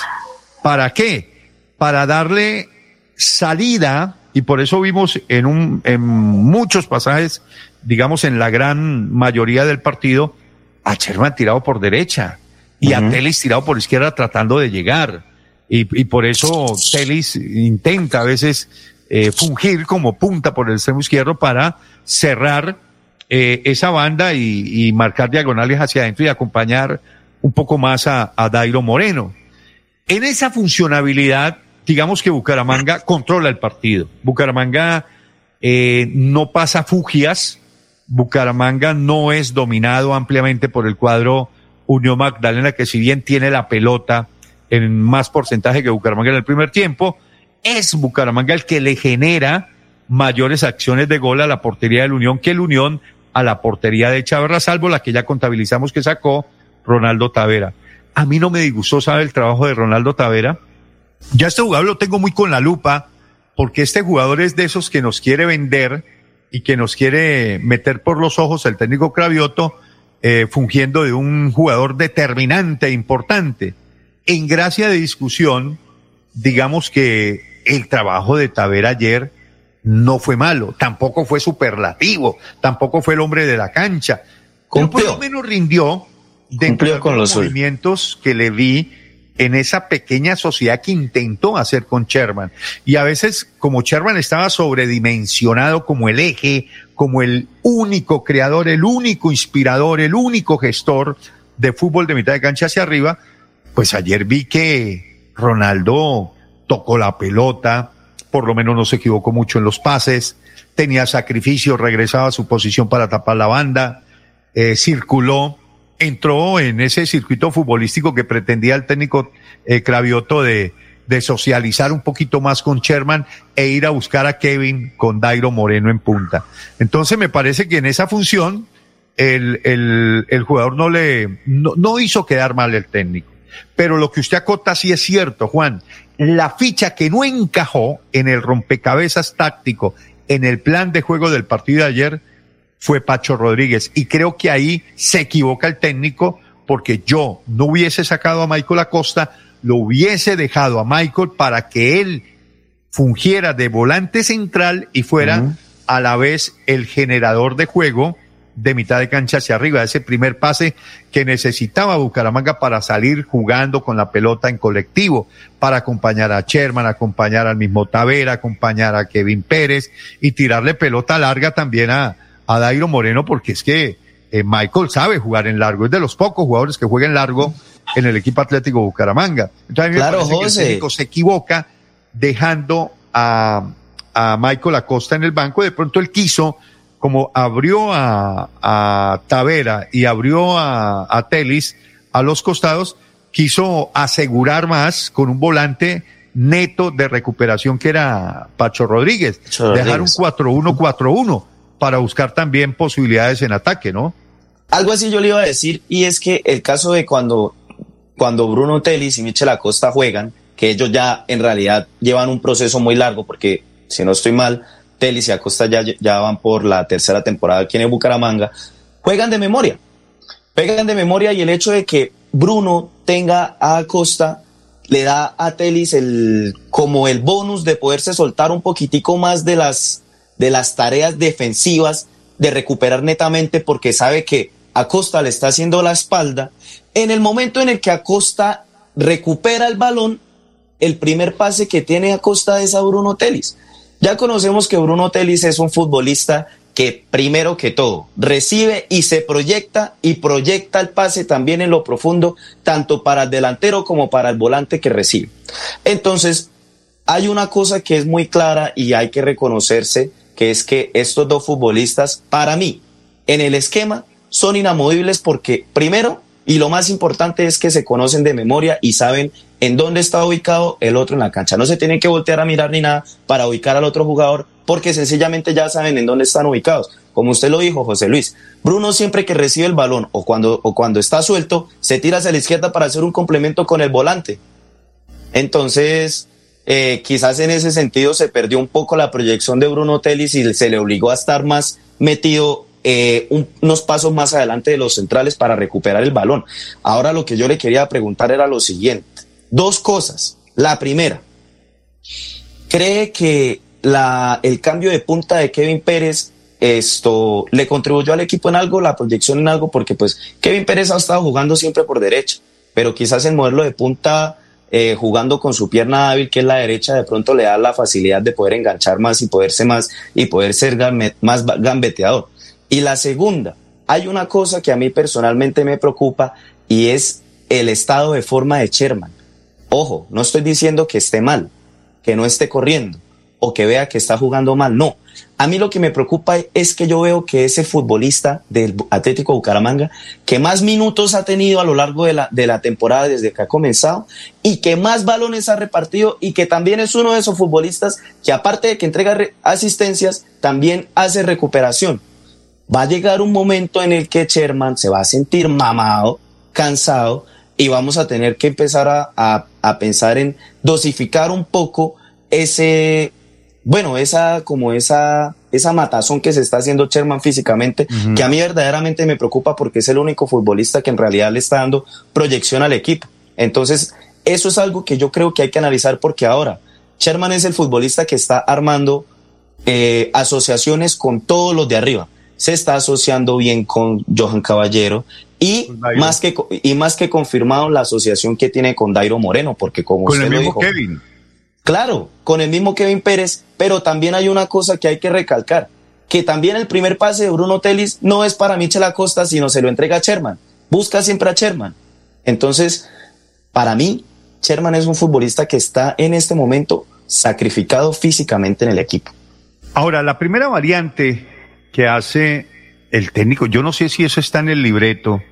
¿Para qué? Para darle salida y por eso vimos en, un, en muchos pasajes, digamos en la gran mayoría del partido, a Sherman tirado por derecha y a Telis tirado por izquierda tratando de llegar. Y, y por eso Telis intenta a veces eh, fungir como punta por el extremo izquierdo para cerrar eh, esa banda y, y, marcar diagonales hacia adentro y acompañar un poco más a, a Dairo Moreno. En esa funcionabilidad, digamos que Bucaramanga controla el partido. Bucaramanga eh, no pasa fugias. Bucaramanga no es dominado ampliamente por el cuadro Unión Magdalena, que si bien tiene la pelota en más porcentaje que Bucaramanga en el primer tiempo, es Bucaramanga el que le genera mayores acciones de gol a la portería del Unión que el Unión a la portería de Chávez salvo la que ya contabilizamos que sacó Ronaldo Tavera. A mí no me disgustó, ¿sabe el trabajo de Ronaldo Tavera? Ya este jugador lo tengo muy con la lupa, porque este jugador es de esos que nos quiere vender y que nos quiere meter por los ojos el técnico Cravioto, eh, fungiendo de un jugador determinante, e importante. En gracia de discusión, digamos que el trabajo de Tavera ayer no fue malo, tampoco fue superlativo, tampoco fue el hombre de la cancha. Cumplió. por lo menos rindió dentro de los movimientos que le vi en esa pequeña sociedad que intentó hacer con Sherman. Y a veces, como Sherman estaba sobredimensionado como el eje, como el único creador, el único inspirador, el único gestor de fútbol de mitad de cancha hacia arriba, pues ayer vi que Ronaldo tocó la pelota, por lo menos no se equivocó mucho en los pases, tenía sacrificio, regresaba a su posición para tapar la banda, eh, circuló, entró en ese circuito futbolístico que pretendía el técnico eh, Cravioto de, socializar un poquito más con Sherman e ir a buscar a Kevin con Dairo Moreno en punta. Entonces me parece que en esa función el, el, el jugador no le, no, no hizo quedar mal el técnico. Pero lo que usted acota sí es cierto, Juan. La ficha que no encajó en el rompecabezas táctico, en el plan de juego del partido de ayer, fue Pacho Rodríguez. Y creo que ahí se equivoca el técnico porque yo no hubiese sacado a Michael Acosta, lo hubiese dejado a Michael para que él fungiera de volante central y fuera a la vez el generador de juego de mitad de cancha hacia arriba, ese primer pase que necesitaba Bucaramanga para salir jugando con la pelota en colectivo, para acompañar a Sherman, acompañar al mismo Tavera, acompañar a Kevin Pérez y tirarle pelota larga también a, a Dairo Moreno porque es que eh, Michael sabe jugar en largo, es de los pocos jugadores que juegan largo en el equipo Atlético Bucaramanga. Entonces, a mí Claro, me parece que José. el técnico se equivoca dejando a, a Michael Acosta en el banco. De pronto él quiso, como abrió a, a Tavera y abrió a, a Telis a los costados, quiso asegurar más con un volante neto de recuperación que era Pacho Rodríguez. Pacho Dejar un Rodríguez. 4-1-4-1 para buscar también posibilidades en ataque, ¿no? Algo así yo le iba a decir, y es que el caso de cuando, cuando Bruno Telis y Michel Acosta juegan, que ellos ya en realidad llevan un proceso muy largo, porque si no estoy mal, Telis y Acosta ya, ya van por la tercera temporada aquí en Bucaramanga, juegan de memoria. Juegan de memoria y el hecho de que Bruno tenga a Acosta le da a Telis el, como el bonus de poderse soltar un poquitico más de las, de las tareas defensivas, de recuperar netamente, porque sabe que Acosta le está haciendo la espalda. En el momento en el que Acosta recupera el balón, el primer pase que tiene Acosta es a Bruno Telis. Ya conocemos que Bruno Telis es un futbolista que primero que todo recibe y se proyecta y proyecta el pase también en lo profundo, tanto para el delantero como para el volante que recibe. Entonces, hay una cosa que es muy clara y hay que reconocerse, que es que estos dos futbolistas, para mí, en el esquema, son inamovibles porque, primero, y lo más importante es que se conocen de memoria y saben en dónde está ubicado el otro en la cancha. No se tienen que voltear a mirar ni nada para ubicar al otro jugador porque sencillamente ya saben en dónde están ubicados. Como usted lo dijo, José Luis, Bruno siempre que recibe el balón o cuando, o cuando está suelto, se tira hacia la izquierda para hacer un complemento con el volante. Entonces, eh, quizás en ese sentido se perdió un poco la proyección de Bruno Telis y se le obligó a estar más metido eh, un- unos pasos más adelante de los centrales para recuperar el balón. Ahora lo que yo le quería preguntar era lo siguiente. Dos cosas. La primera, ¿cree que el cambio de punta de Kevin Pérez esto le contribuyó al equipo en algo, la proyección en algo? Porque pues Kevin Pérez ha estado jugando siempre por derecha, pero quizás el modelo de punta eh, jugando con su pierna hábil, que es la derecha, de pronto le da la facilidad de poder enganchar más y poderse más y poder ser más gambeteador. Y la segunda, hay una cosa que a mí personalmente me preocupa y es el estado de forma de Sherman. Ojo, no estoy diciendo que esté mal, que no esté corriendo o que vea que está jugando mal, no. A mí lo que me preocupa es que yo veo que ese futbolista del Atlético Bucaramanga, que más minutos ha tenido a lo largo de la, de la temporada desde que ha comenzado y que más balones ha repartido y que también es uno de esos futbolistas que aparte de que entrega re- asistencias, también hace recuperación. Va a llegar un momento en el que Sherman se va a sentir mamado, cansado y vamos a tener que empezar a, a- a pensar en dosificar un poco ese, bueno, esa, como esa, esa matazón que se está haciendo Sherman físicamente, que a mí verdaderamente me preocupa porque es el único futbolista que en realidad le está dando proyección al equipo. Entonces, eso es algo que yo creo que hay que analizar porque ahora Sherman es el futbolista que está armando eh, asociaciones con todos los de arriba. Se está asociando bien con Johan Caballero y más que y más que confirmado la asociación que tiene con Dairo Moreno, porque como Con usted el lo dijo, Kevin. Claro, con el mismo Kevin Pérez, pero también hay una cosa que hay que recalcar, que también el primer pase de Bruno Telis no es para Michel Acosta, sino se lo entrega a Sherman. Busca siempre a Sherman. Entonces, para mí, Sherman es un futbolista que está en este momento sacrificado físicamente en el equipo. Ahora, la primera variante que hace el técnico, yo no sé si eso está en el libreto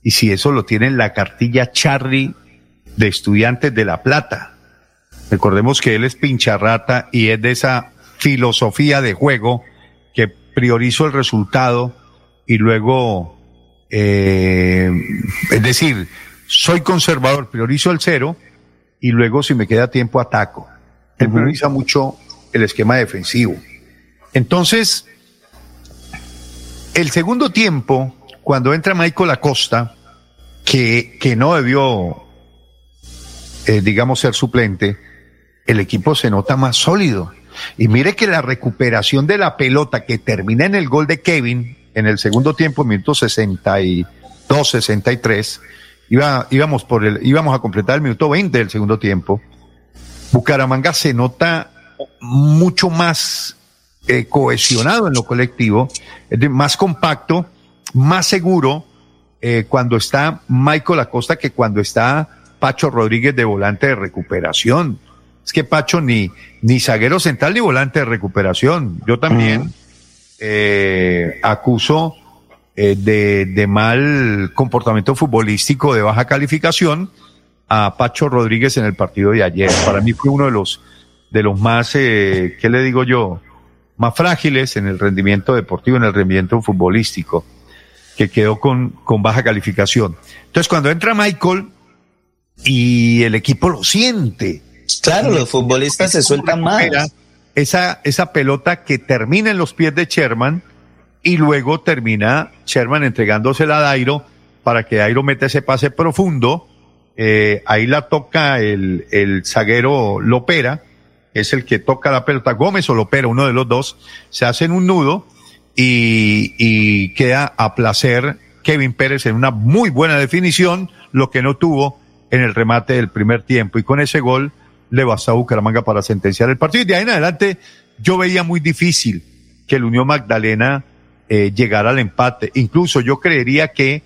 y si eso lo tiene en la cartilla Charlie de Estudiantes de La Plata. Recordemos que él es pincharrata y es de esa filosofía de juego que priorizo el resultado y luego, eh, es decir, soy conservador, priorizo el cero y luego si me queda tiempo ataco. Él prioriza mucho el esquema defensivo. Entonces, el segundo tiempo, cuando entra Michael Acosta, que, que no debió, eh, digamos, ser suplente, el equipo se nota más sólido. Y mire que la recuperación de la pelota que termina en el gol de Kevin en el segundo tiempo, minuto 62, 63, iba, íbamos, por el, íbamos a completar el minuto 20 del segundo tiempo. Bucaramanga se nota mucho más eh, cohesionado en lo colectivo, más compacto, más seguro, eh, cuando está Michael Acosta que cuando está Pacho Rodríguez de volante de recuperación. Es que Pacho ni, ni zaguero central ni volante de recuperación. Yo también eh, acuso eh, de, de mal comportamiento futbolístico de baja calificación a Pacho Rodríguez en el partido de ayer. Para mí fue uno de los, de los más, eh, ¿qué le digo yo? Más frágiles en el rendimiento deportivo, en el rendimiento futbolístico, que quedó con, con baja calificación. Entonces, cuando entra Michael y el equipo lo siente. Claro, los futbolistas se sueltan más. Esa, esa pelota que termina en los pies de Sherman y luego termina Sherman entregándosela a Dairo para que Dairo meta ese pase profundo eh, ahí la toca el, el zaguero Lopera, es el que toca la pelota, Gómez o Lopera, uno de los dos, se hacen un nudo y, y queda a placer Kevin Pérez en una muy buena definición, lo que no tuvo en el remate del primer tiempo. Y con ese gol le bastó a Bucaramanga para sentenciar el partido. Y de ahí en adelante yo veía muy difícil que el Unión Magdalena eh, llegara al empate. Incluso yo creería que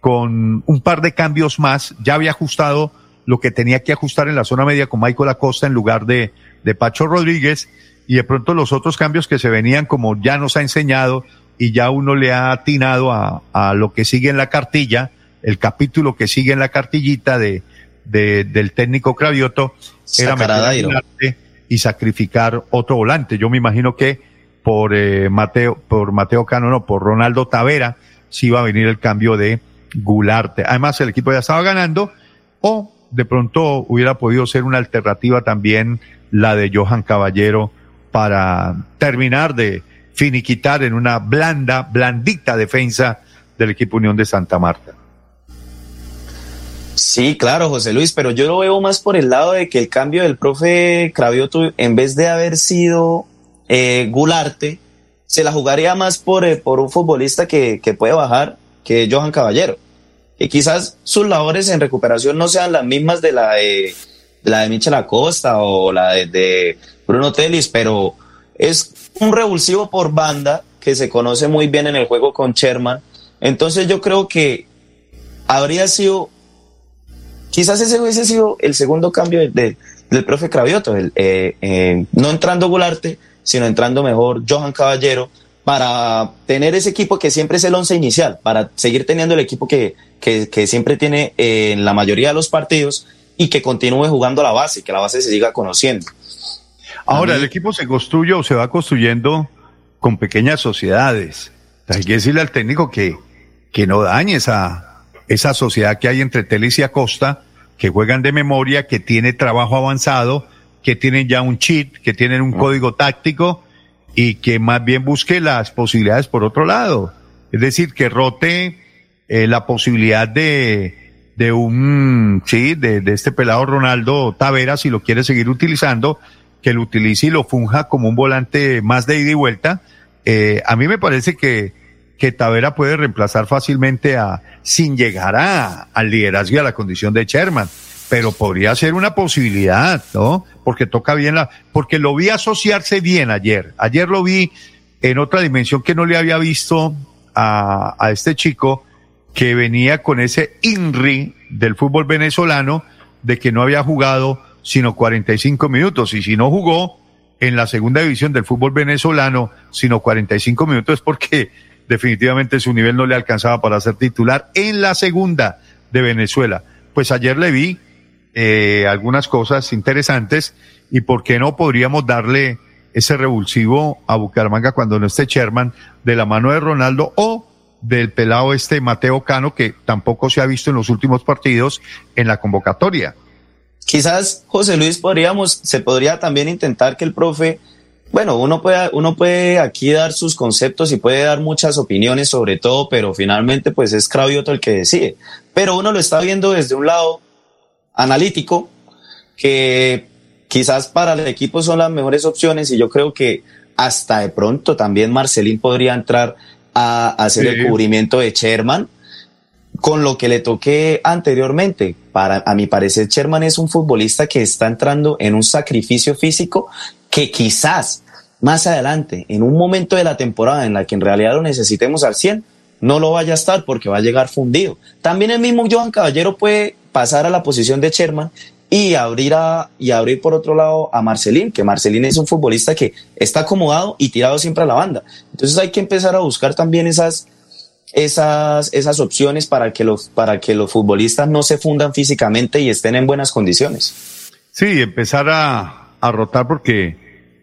con un par de cambios más, ya había ajustado lo que tenía que ajustar en la zona media con Michael Acosta en lugar de, de Pacho Rodríguez, y de pronto los otros cambios que se venían, como ya nos ha enseñado y ya uno le ha atinado a, a lo que sigue en la cartilla, el capítulo que sigue en la cartillita de, de del técnico Cravioto, era meter y sacrificar otro volante. Yo me imagino que por eh, Mateo, por Mateo Cano, no, por Ronaldo Tavera, sí iba a venir el cambio de Gularte. Además, el equipo ya estaba ganando o de pronto hubiera podido ser una alternativa también la de Johan Caballero para terminar de finiquitar en una blanda, blandita defensa del equipo Unión de Santa Marta. Sí, claro, José Luis, pero yo lo veo más por el lado de que el cambio del profe Cravioto, en vez de haber sido eh, Gularte, se la jugaría más por, eh, por un futbolista que, que puede bajar que Johan Caballero. Que quizás sus labores en recuperación no sean las mismas de la de, la de Michel Acosta o la de, Bruno Telis, pero es un revulsivo por banda que se conoce muy bien en el juego con Sherman. Entonces yo creo que habría sido, quizás ese hubiese sido el segundo cambio del profe Cravioto, el, eh, eh, no entrando Gularte, sino entrando mejor Johan Caballero, para tener ese equipo que siempre es el once inicial, para seguir teniendo el equipo que, que, siempre tiene eh, en la mayoría de los partidos y que continúe jugando la base, que la base se siga conociendo. Ahora, el equipo se construye o se va construyendo con pequeñas sociedades. Hay que decirle al técnico que, que no dañe esa, esa sociedad que hay entre Telis y Acosta, que juegan de memoria, que tiene trabajo avanzado, que tienen ya un cheat, que tienen un código táctico y que más bien busque las posibilidades por otro lado. Es decir, que rote eh, la posibilidad de, de un, sí, de, de, este pelado Ronaldo Tavera, si lo quiere seguir utilizando, que lo utilice y lo funja como un volante más de ida y vuelta. Eh, a mí me parece que, que Tavera puede reemplazar fácilmente a, sin llegar a, al liderazgo y a la condición de Sherman pero podría ser una posibilidad, ¿no? Porque toca bien la, porque lo vi asociarse bien ayer. Ayer lo vi en otra dimensión que no le había visto a, a este chico que venía con ese INRI del fútbol venezolano de que no había jugado sino 45 minutos y si no jugó en la segunda división del fútbol venezolano sino 45 minutos es porque definitivamente su nivel no le alcanzaba para ser titular en la segunda de Venezuela. Pues ayer le vi eh, algunas cosas interesantes y por qué no podríamos darle ese revulsivo a Bucaramanga cuando no esté Sherman de la mano de Ronaldo o del pelado este Mateo Cano que tampoco se ha visto en los últimos partidos en la convocatoria. Quizás José Luis podríamos, se podría también intentar que el profe, bueno, uno puede, uno puede aquí dar sus conceptos y puede dar muchas opiniones sobre todo, pero finalmente pues es Cravioto el que decide. Pero uno lo está viendo desde un lado analítico que quizás para el equipo son las mejores opciones y yo creo que hasta de pronto también Marcelín podría entrar a, hacer el cubrimiento de Sherman con lo que le toqué anteriormente. Para, a mi parecer, Sherman es un futbolista que está entrando en un sacrificio físico que quizás más adelante, en un momento de la temporada en la que en realidad lo necesitemos al 100, no lo vaya a estar porque va a llegar fundido. También el mismo Johan Caballero puede pasar a la posición de Sherman y abrir a, y abrir por otro lado a Marcelín, que Marcelín es un futbolista que está acomodado y tirado siempre a la banda. Entonces hay que empezar a buscar también esas, esas, esas opciones para que los, para que los futbolistas no se fundan físicamente y estén en buenas condiciones. Sí, empezar a, a rotar porque,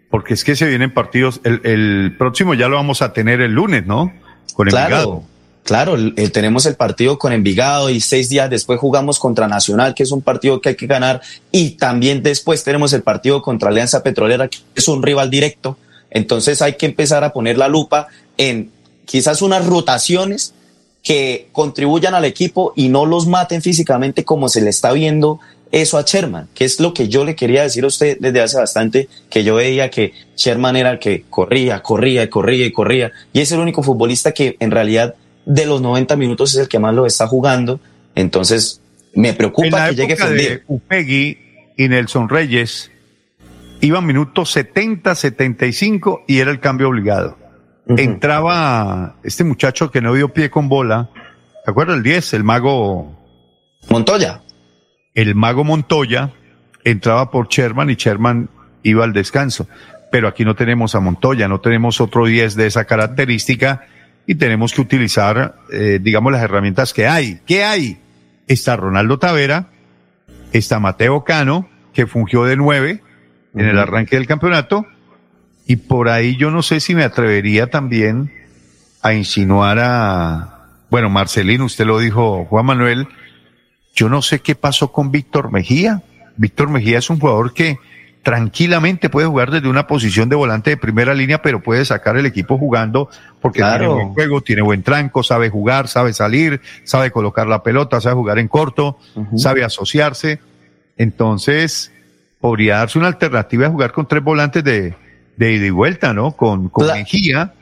porque es que se vienen partidos, el, el próximo ya lo vamos a tener el lunes, ¿no? Con claro. Claro, tenemos el partido con Envigado y seis días después jugamos contra Nacional, que es un partido que hay que ganar, y también después tenemos el partido contra Alianza Petrolera, que es un rival directo. Entonces hay que empezar a poner la lupa en quizás unas rotaciones que contribuyan al equipo y no los maten físicamente como se le está viendo eso a Sherman, que es lo que yo le quería decir a usted desde hace bastante, que yo veía que Sherman era el que corría, corría y corría y corría, y es el único futbolista que en realidad de los 90 minutos es el que más lo está jugando. Entonces, me preocupa que llegue de Upegui y Nelson Reyes iban minutos 70, 75 y era el cambio obligado. Entraba este muchacho que no dio pie con bola. ¿Te acuerdas el 10? El mago Montoya. El mago Montoya entraba por Sherman y Sherman iba al descanso. Pero aquí no tenemos a Montoya, no tenemos otro 10 de esa característica y tenemos que utilizar, eh, digamos, las herramientas que hay. ¿Qué hay? Está Ronaldo Tavera, está Mateo Cano, que fungió de nueve en el arranque del campeonato, y por ahí yo no sé si me atrevería también a insinuar a, bueno, Marcelino, usted lo dijo, Juan Manuel, yo no sé qué pasó con Víctor Mejía. Víctor Mejía es un jugador que tranquilamente puede jugar desde una posición de volante de primera línea, pero puede sacar el equipo jugando porque tiene buen juego, tiene buen tranco, sabe jugar, sabe salir, sabe colocar la pelota, sabe jugar en corto, sabe asociarse. Entonces, podría darse una alternativa de jugar con tres volantes de, de ida y vuelta, ¿no? Con, con Mejía,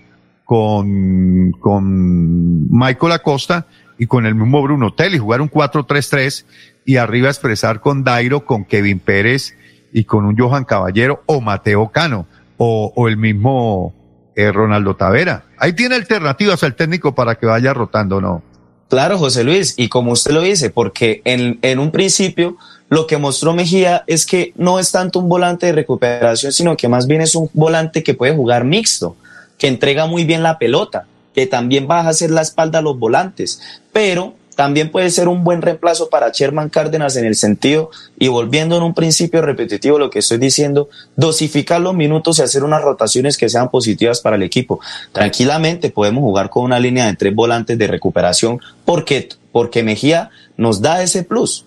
con, con Michael Acosta y con el mismo Bruno Telly, jugar un 4-3-3 y arriba expresar con Dairo, con Kevin Pérez y con un Johan Caballero o Mateo Cano o, el mismo eh, Ronaldo Tavera. Ahí tiene alternativas al técnico para que vaya rotando, ¿no? Claro, José Luis, y como usted lo dice, porque en, en un principio lo que mostró Mejía es que no es tanto un volante de recuperación, sino que más bien es un volante que puede jugar mixto, que entrega muy bien la pelota, que también va a hacer la espalda a los volantes, pero también puede ser un buen reemplazo para Sherman Cárdenas en el sentido, y volviendo en un principio repetitivo lo que estoy diciendo, dosificar los minutos y hacer unas rotaciones que sean positivas para el equipo. Tranquilamente podemos jugar con una línea de tres volantes de recuperación porque, porque Mejía nos da ese plus,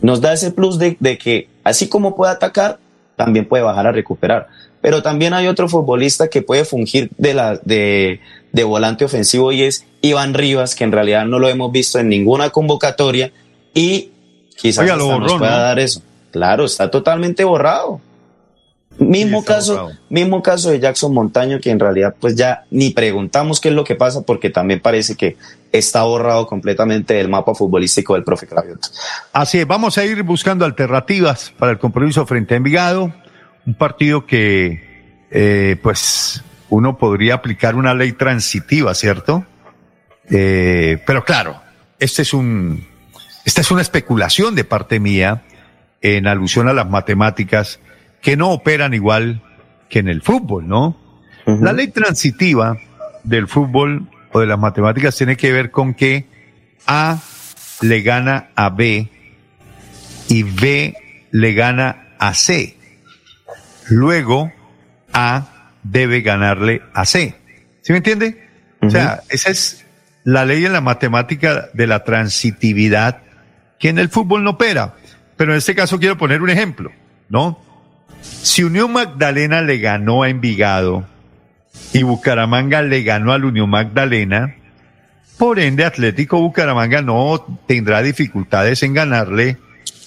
nos da ese plus de, de que así como puede atacar, también puede bajar a recuperar pero también hay otro futbolista que puede fungir de, la, de, de volante ofensivo y es Iván Rivas, que en realidad no lo hemos visto en ninguna convocatoria y quizás nos pueda dar eso. Claro, está totalmente borrado. Mismo caso, mismo caso de Jackson Montaño, que en realidad pues ya ni preguntamos qué es lo que pasa porque también parece que está borrado completamente del mapa futbolístico del profe Cravioto. Así es, vamos a ir buscando alternativas para el compromiso frente a Envigado un partido que, eh, pues, uno podría aplicar una ley transitiva, ¿cierto? Eh, pero claro, este es un, esta es una especulación de parte mía en alusión a las matemáticas que no operan igual que en el fútbol, ¿no? La ley transitiva del fútbol o de las matemáticas tiene que ver con que A le gana a B y B le gana a C. Luego, A debe ganarle a C. ¿Sí me entiende? O sea, esa es la ley en la matemática de la transitividad que en el fútbol no opera. Pero en este caso quiero poner un ejemplo, ¿no? Si Unión Magdalena le ganó a Envigado y Bucaramanga le ganó al Unión Magdalena, por ende Atlético Bucaramanga no tendrá dificultades en ganarle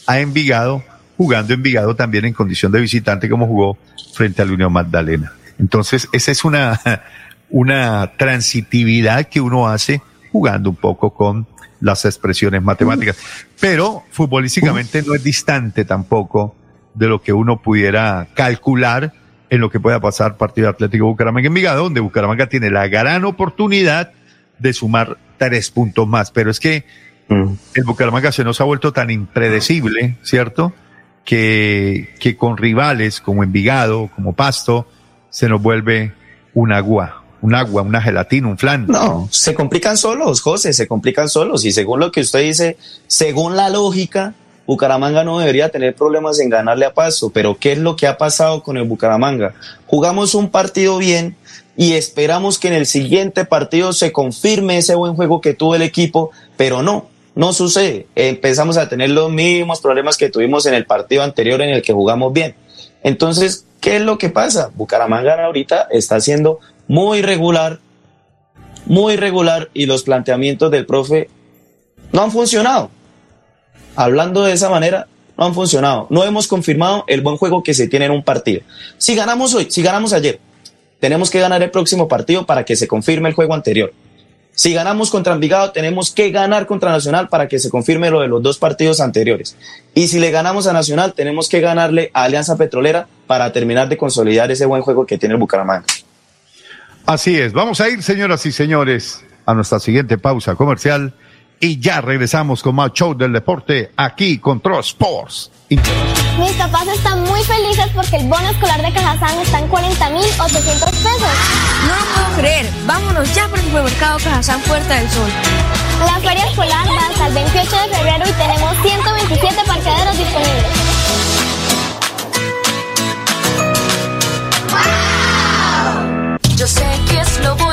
a Envigado jugando Envigado también en condición de visitante como jugó frente al Unión Magdalena. Entonces, esa es una, una transitividad que uno hace jugando un poco con las expresiones matemáticas. Pero futbolísticamente no es distante tampoco de lo que uno pudiera calcular en lo que pueda pasar partido Atlético Bucaramanga Envigado, donde Bucaramanga tiene la gran oportunidad de sumar tres puntos más. Pero es que el Bucaramanga se nos ha vuelto tan impredecible, ¿cierto? Que, con rivales como Envigado, como Pasto, se nos vuelve un agua, un agua, una gelatina, un flan. No, se complican solos, José, se complican solos. Y según lo que usted dice, según la lógica, Bucaramanga no debería tener problemas en ganarle a Pasto. Pero ¿qué es lo que ha pasado con el Bucaramanga? Jugamos un partido bien y esperamos que en el siguiente partido se confirme ese buen juego que tuvo el equipo, pero no, no sucede. Empezamos a tener los mismos problemas que tuvimos en el partido anterior en el que jugamos bien. Entonces, ¿qué es lo que pasa? Bucaramanga ahorita está siendo muy regular, muy regular y los planteamientos del profe no han funcionado. Hablando de esa manera, no han funcionado. No hemos confirmado el buen juego que se tiene en un partido. Si ganamos hoy, si ganamos ayer, tenemos que ganar el próximo partido para que se confirme el juego anterior. Si ganamos contra Envigado, tenemos que ganar contra Nacional para que se confirme lo de los dos partidos anteriores. Y si le ganamos a Nacional, tenemos que ganarle a Alianza Petrolera para terminar de consolidar ese buen juego que tiene el Bucaramanga. Así es. Vamos a ir, señoras y señores, a nuestra siguiente pausa comercial y ya regresamos con más show del deporte aquí con Tro Sports. Mis papás están muy felices porque el bono escolar de Cajazán está en 40.800 pesos. No lo puedo creer. Vámonos ya por el supermercado Cajazán Puerta del Sol. La feria escolar va hasta el 28 de febrero y tenemos 127 parqueaderos disponibles. Yo sé que es lo bueno.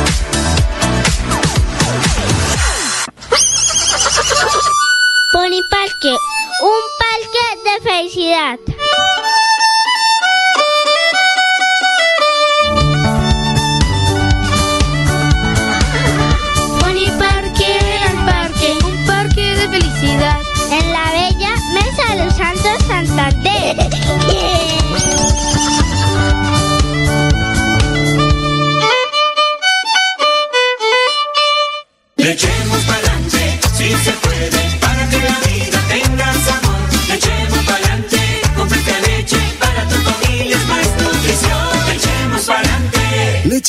Pony Parque, un parque de felicidad.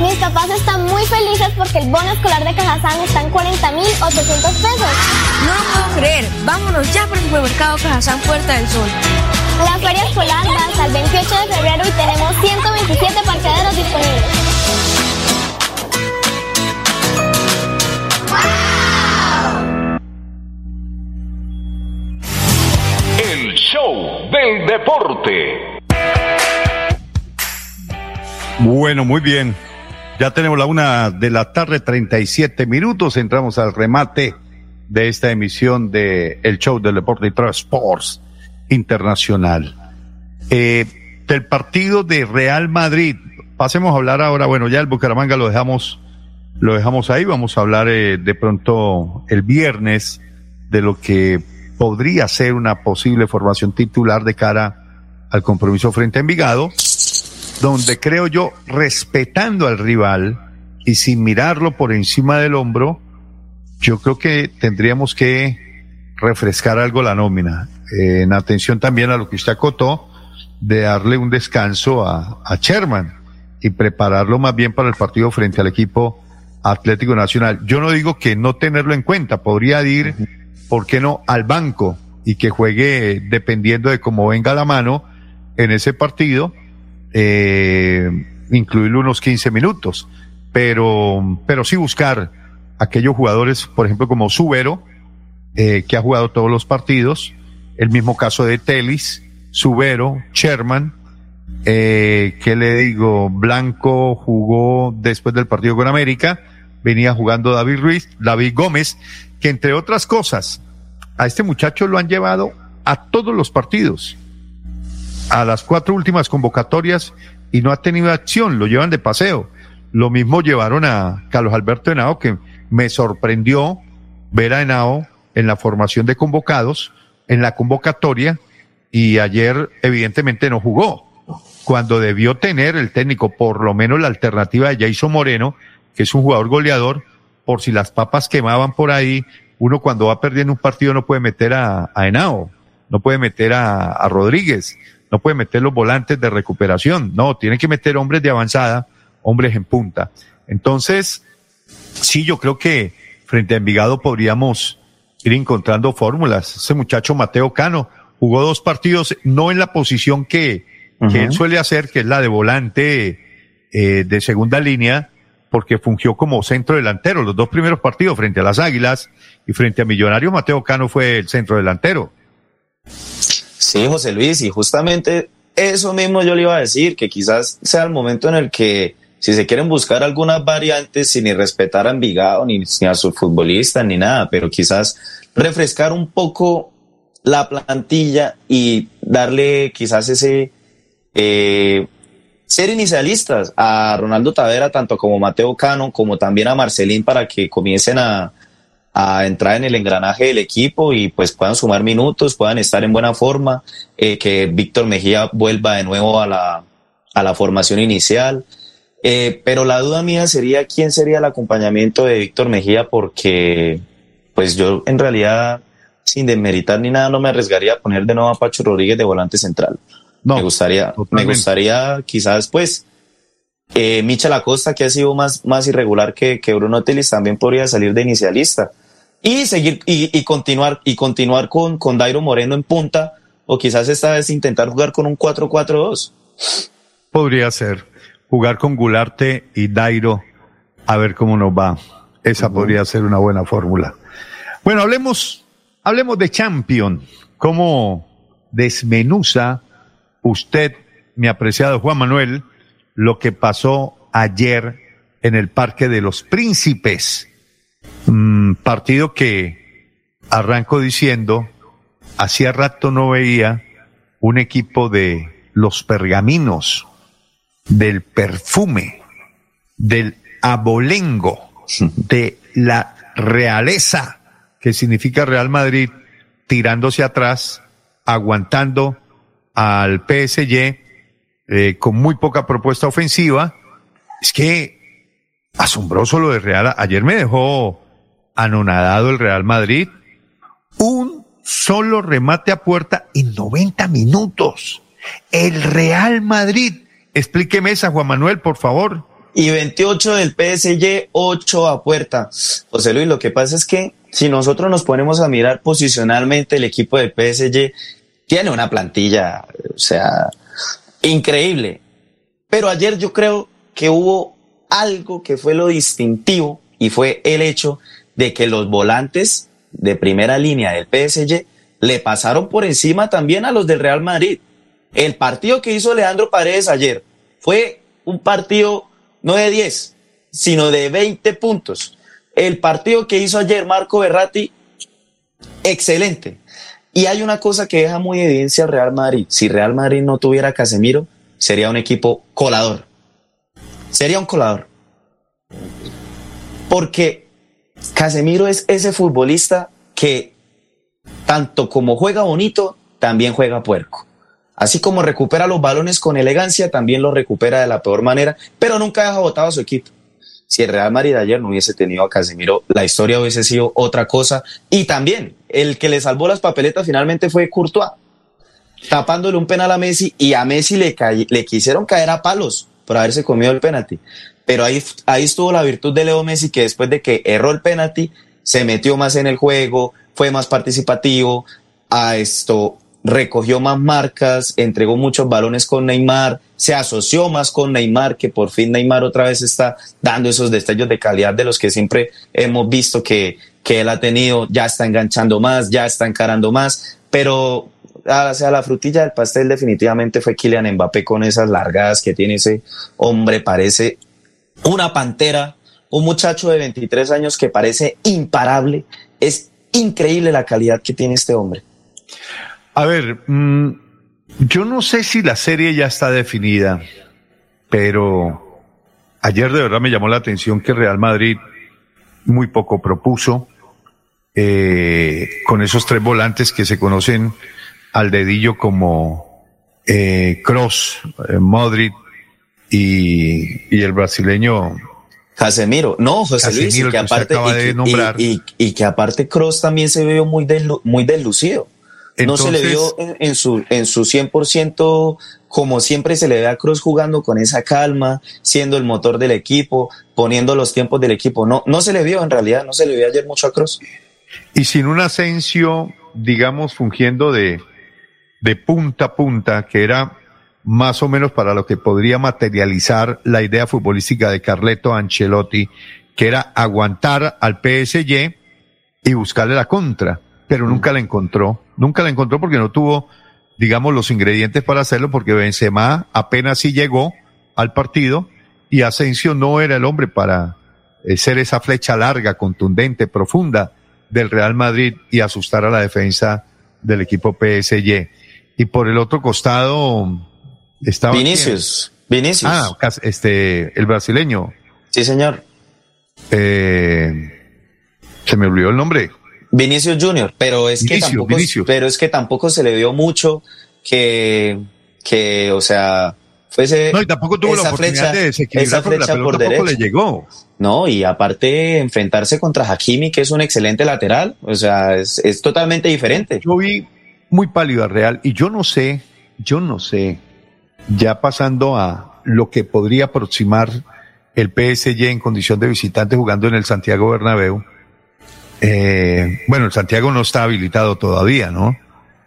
Mis papás están muy felices porque el bono escolar de Cajazán está en 40.800 pesos. No lo puedo creer. Vámonos ya por el supermercado Cajazán Puerta del Sol. La feria escolar va hasta el 28 de febrero y tenemos 127 parqueaderos disponibles. El show del deporte. Bueno, muy bien. Ya tenemos la una de la tarde, 37 minutos. Entramos al remate de esta emisión de El Show del Deporte y Sports Internacional. Eh, del partido de Real Madrid. Pasemos a hablar ahora, bueno, ya el Bucaramanga lo dejamos, lo dejamos ahí. Vamos a hablar eh, de pronto el viernes de lo que podría ser una posible formación titular de cara al compromiso frente a Envigado donde creo yo, respetando al rival y sin mirarlo por encima del hombro, yo creo que tendríamos que refrescar algo la nómina. Eh, en atención también a lo que usted acotó, de darle un descanso a, a Sherman y prepararlo más bien para el partido frente al equipo Atlético Nacional. Yo no digo que no tenerlo en cuenta, podría ir, ¿por qué no?, al banco y que juegue dependiendo de cómo venga la mano en ese partido eh, incluirlo unos 15 minutos, pero, pero sí buscar aquellos jugadores, por ejemplo, como Subero, eh, que ha jugado todos los partidos, el mismo caso de Telis, Subero, Sherman, eh, ¿qué le digo? Blanco jugó después del partido con América, venía jugando David Ruiz, David Gómez, que entre otras cosas, a este muchacho lo han llevado a todos los partidos a las cuatro últimas convocatorias y no ha tenido acción, lo llevan de paseo. Lo mismo llevaron a Carlos Alberto Henao, que me sorprendió ver a Henao en la formación de convocados, en la convocatoria, y ayer evidentemente no jugó, cuando debió tener el técnico por lo menos la alternativa de Jason Moreno, que es un jugador goleador, por si las papas quemaban por ahí, uno cuando va perdiendo un partido no puede meter a, a Henao no puede meter a, a Rodríguez, no puede meter los volantes de recuperación, no, tiene que meter hombres de avanzada, hombres en punta. Entonces, sí, yo creo que frente a Envigado podríamos ir encontrando fórmulas. Ese muchacho Mateo Cano jugó dos partidos, no en la posición que, que él suele hacer, que es la de volante eh, de segunda línea, porque fungió como centro delantero. Los dos primeros partidos frente a las Águilas y frente a Millonarios, Mateo Cano fue el centro delantero. Sí, José Luis, y justamente eso mismo yo le iba a decir, que quizás sea el momento en el que si se quieren buscar algunas variantes sin ni respetar a Envigado, ni, ni a su futbolista, ni nada, pero quizás refrescar un poco la plantilla y darle quizás ese eh, ser inicialistas a Ronaldo Tavera, tanto como Mateo Cano, como también a Marcelín para que comiencen a, a entrar en el engranaje del equipo y pues puedan sumar minutos, puedan estar en buena forma, eh, que Víctor Mejía vuelva de nuevo a la, a la formación inicial. Eh, pero la duda mía sería quién sería el acompañamiento de Víctor Mejía porque pues yo en realidad sin demeritar ni nada no me arriesgaría a poner de nuevo a Pacho Rodríguez de volante central. No, me gustaría, me gustaría quizás pues eh, Michel Acosta que ha sido más, más irregular que, que Bruno Telis también podría salir de inicialista y seguir y, y continuar y continuar con, con Dairo Moreno en punta o quizás esta vez intentar jugar con un 4-4-2. Podría ser jugar con Gularte y Dairo a ver cómo nos va. Esa podría ser una buena fórmula. Bueno, hablemos, hablemos de Champion. ¿Cómo desmenuza usted, mi apreciado Juan Manuel, lo que pasó ayer en el Parque de los Príncipes? Mm, partido que arranco diciendo, hacía rato no veía un equipo de los pergaminos del perfume, del abolengo, de la realeza, que significa Real Madrid, tirándose atrás, aguantando al PSG eh, con muy poca propuesta ofensiva. Es que asombroso lo de Real. Ayer me dejó anonadado el Real Madrid. Un solo remate a puerta en 90 minutos. El Real Madrid Explíqueme esa, Juan Manuel, por favor. Y 28 del PSG, 8 a puerta. José Luis, lo que pasa es que si nosotros nos ponemos a mirar posicionalmente el equipo del PSG, tiene una plantilla, o sea, increíble. Pero ayer yo creo que hubo algo que fue lo distintivo y fue el hecho de que los volantes de primera línea del PSG le pasaron por encima también a los del Real Madrid. El partido que hizo Leandro Paredes ayer fue un partido no de 10, sino de 20 puntos. El partido que hizo ayer Marco Berratti, excelente. Y hay una cosa que deja muy evidencia al Real Madrid. Si Real Madrid no tuviera Casemiro, sería un equipo colador. Sería un colador. Porque Casemiro es ese futbolista que tanto como juega bonito, también juega puerco. Así como recupera los balones con elegancia, también los recupera de la peor manera, pero nunca deja botado a su equipo. Si el Real Madrid ayer no hubiese tenido a Casemiro, la historia hubiese sido otra cosa. Y también, el que le salvó las papeletas finalmente fue Courtois, tapándole un penal a Messi y a Messi le, le quisieron caer a palos por haberse comido el penalti. Pero ahí, ahí estuvo la virtud de Leo Messi, que después de que erró el penalti, se metió más en el juego, fue más participativo, a esto recogió más marcas, entregó muchos balones con Neymar, se asoció más con Neymar, que por fin Neymar otra vez está dando esos destellos de calidad de los que siempre hemos visto que, que él ha tenido, ya está enganchando más, ya está encarando más, pero sea, la frutilla del pastel definitivamente fue Kylian Mbappé con esas largadas que tiene ese hombre, parece una pantera, un muchacho de 23 años que parece imparable, es increíble la calidad que tiene este hombre. A ver, mm, yo no sé si la serie ya está definida, pero ayer de verdad me llamó la atención que Real Madrid muy poco propuso eh, con esos tres volantes que se conocen al dedillo como eh, Cross, eh, Modric y, y, el brasileño Casemiro. No, José Luis, y que, aparte, y, y, que aparte Cross también se vio muy, muy deslucido no se le vio en, en su, en su 100% como siempre se le ve a Cruz jugando con esa calma, siendo el motor del equipo, poniendo los tiempos del equipo. No, no se le vio en realidad, no se le vio ayer mucho a Cruz. Y sin un Asensio, digamos, fungiendo de, de punta a punta, que era más o menos para lo que podría materializar la idea futbolística de Carleto Ancelotti, que era aguantar al PSG y buscarle la contra, pero nunca la encontró, nunca la encontró porque no tuvo digamos, los ingredientes para hacerlo, porque Benzema apenas sí llegó al partido y Asensio no era el hombre para eh, ser esa flecha larga, contundente, profunda del Real Madrid y asustar a la defensa del equipo PSG. Y por el otro costado estaba Vinicius, Vinicius. Ah, este el brasileño. Sí, señor. Eh, se me olvidó el nombre. Vinicius Junior, pero es que tampoco, pero es que tampoco se le vio mucho que, que, o sea, fuese. No, y tampoco tuvo la oportunidad de desequilibrar esa flecha por derecha. le llegó. No, y aparte enfrentarse contra Hakimi, que es un excelente lateral, o sea, es, es totalmente diferente. Yo vi muy pálido a Real y yo no sé, yo no sé, ya pasando a lo que podría aproximar el PSG en condición de visitante jugando en el Santiago Bernabéu eh, bueno, el Santiago no está habilitado todavía, ¿no?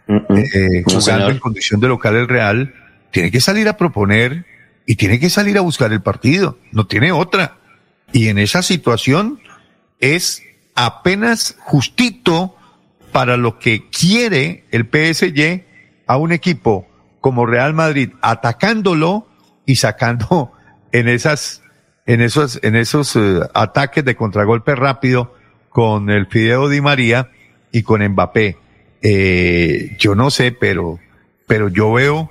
Eh, jugando en condición de local el Real, tiene que salir a proponer y tiene que salir a buscar el partido, no tiene otra. Y en esa situación es apenas justito para lo que quiere el PSG a un equipo como Real Madrid atacándolo y sacando en esas en esos en esos eh, ataques de contragolpe rápido con el Fideo Di María y con Mbappé. Eh, yo no sé, pero, pero yo veo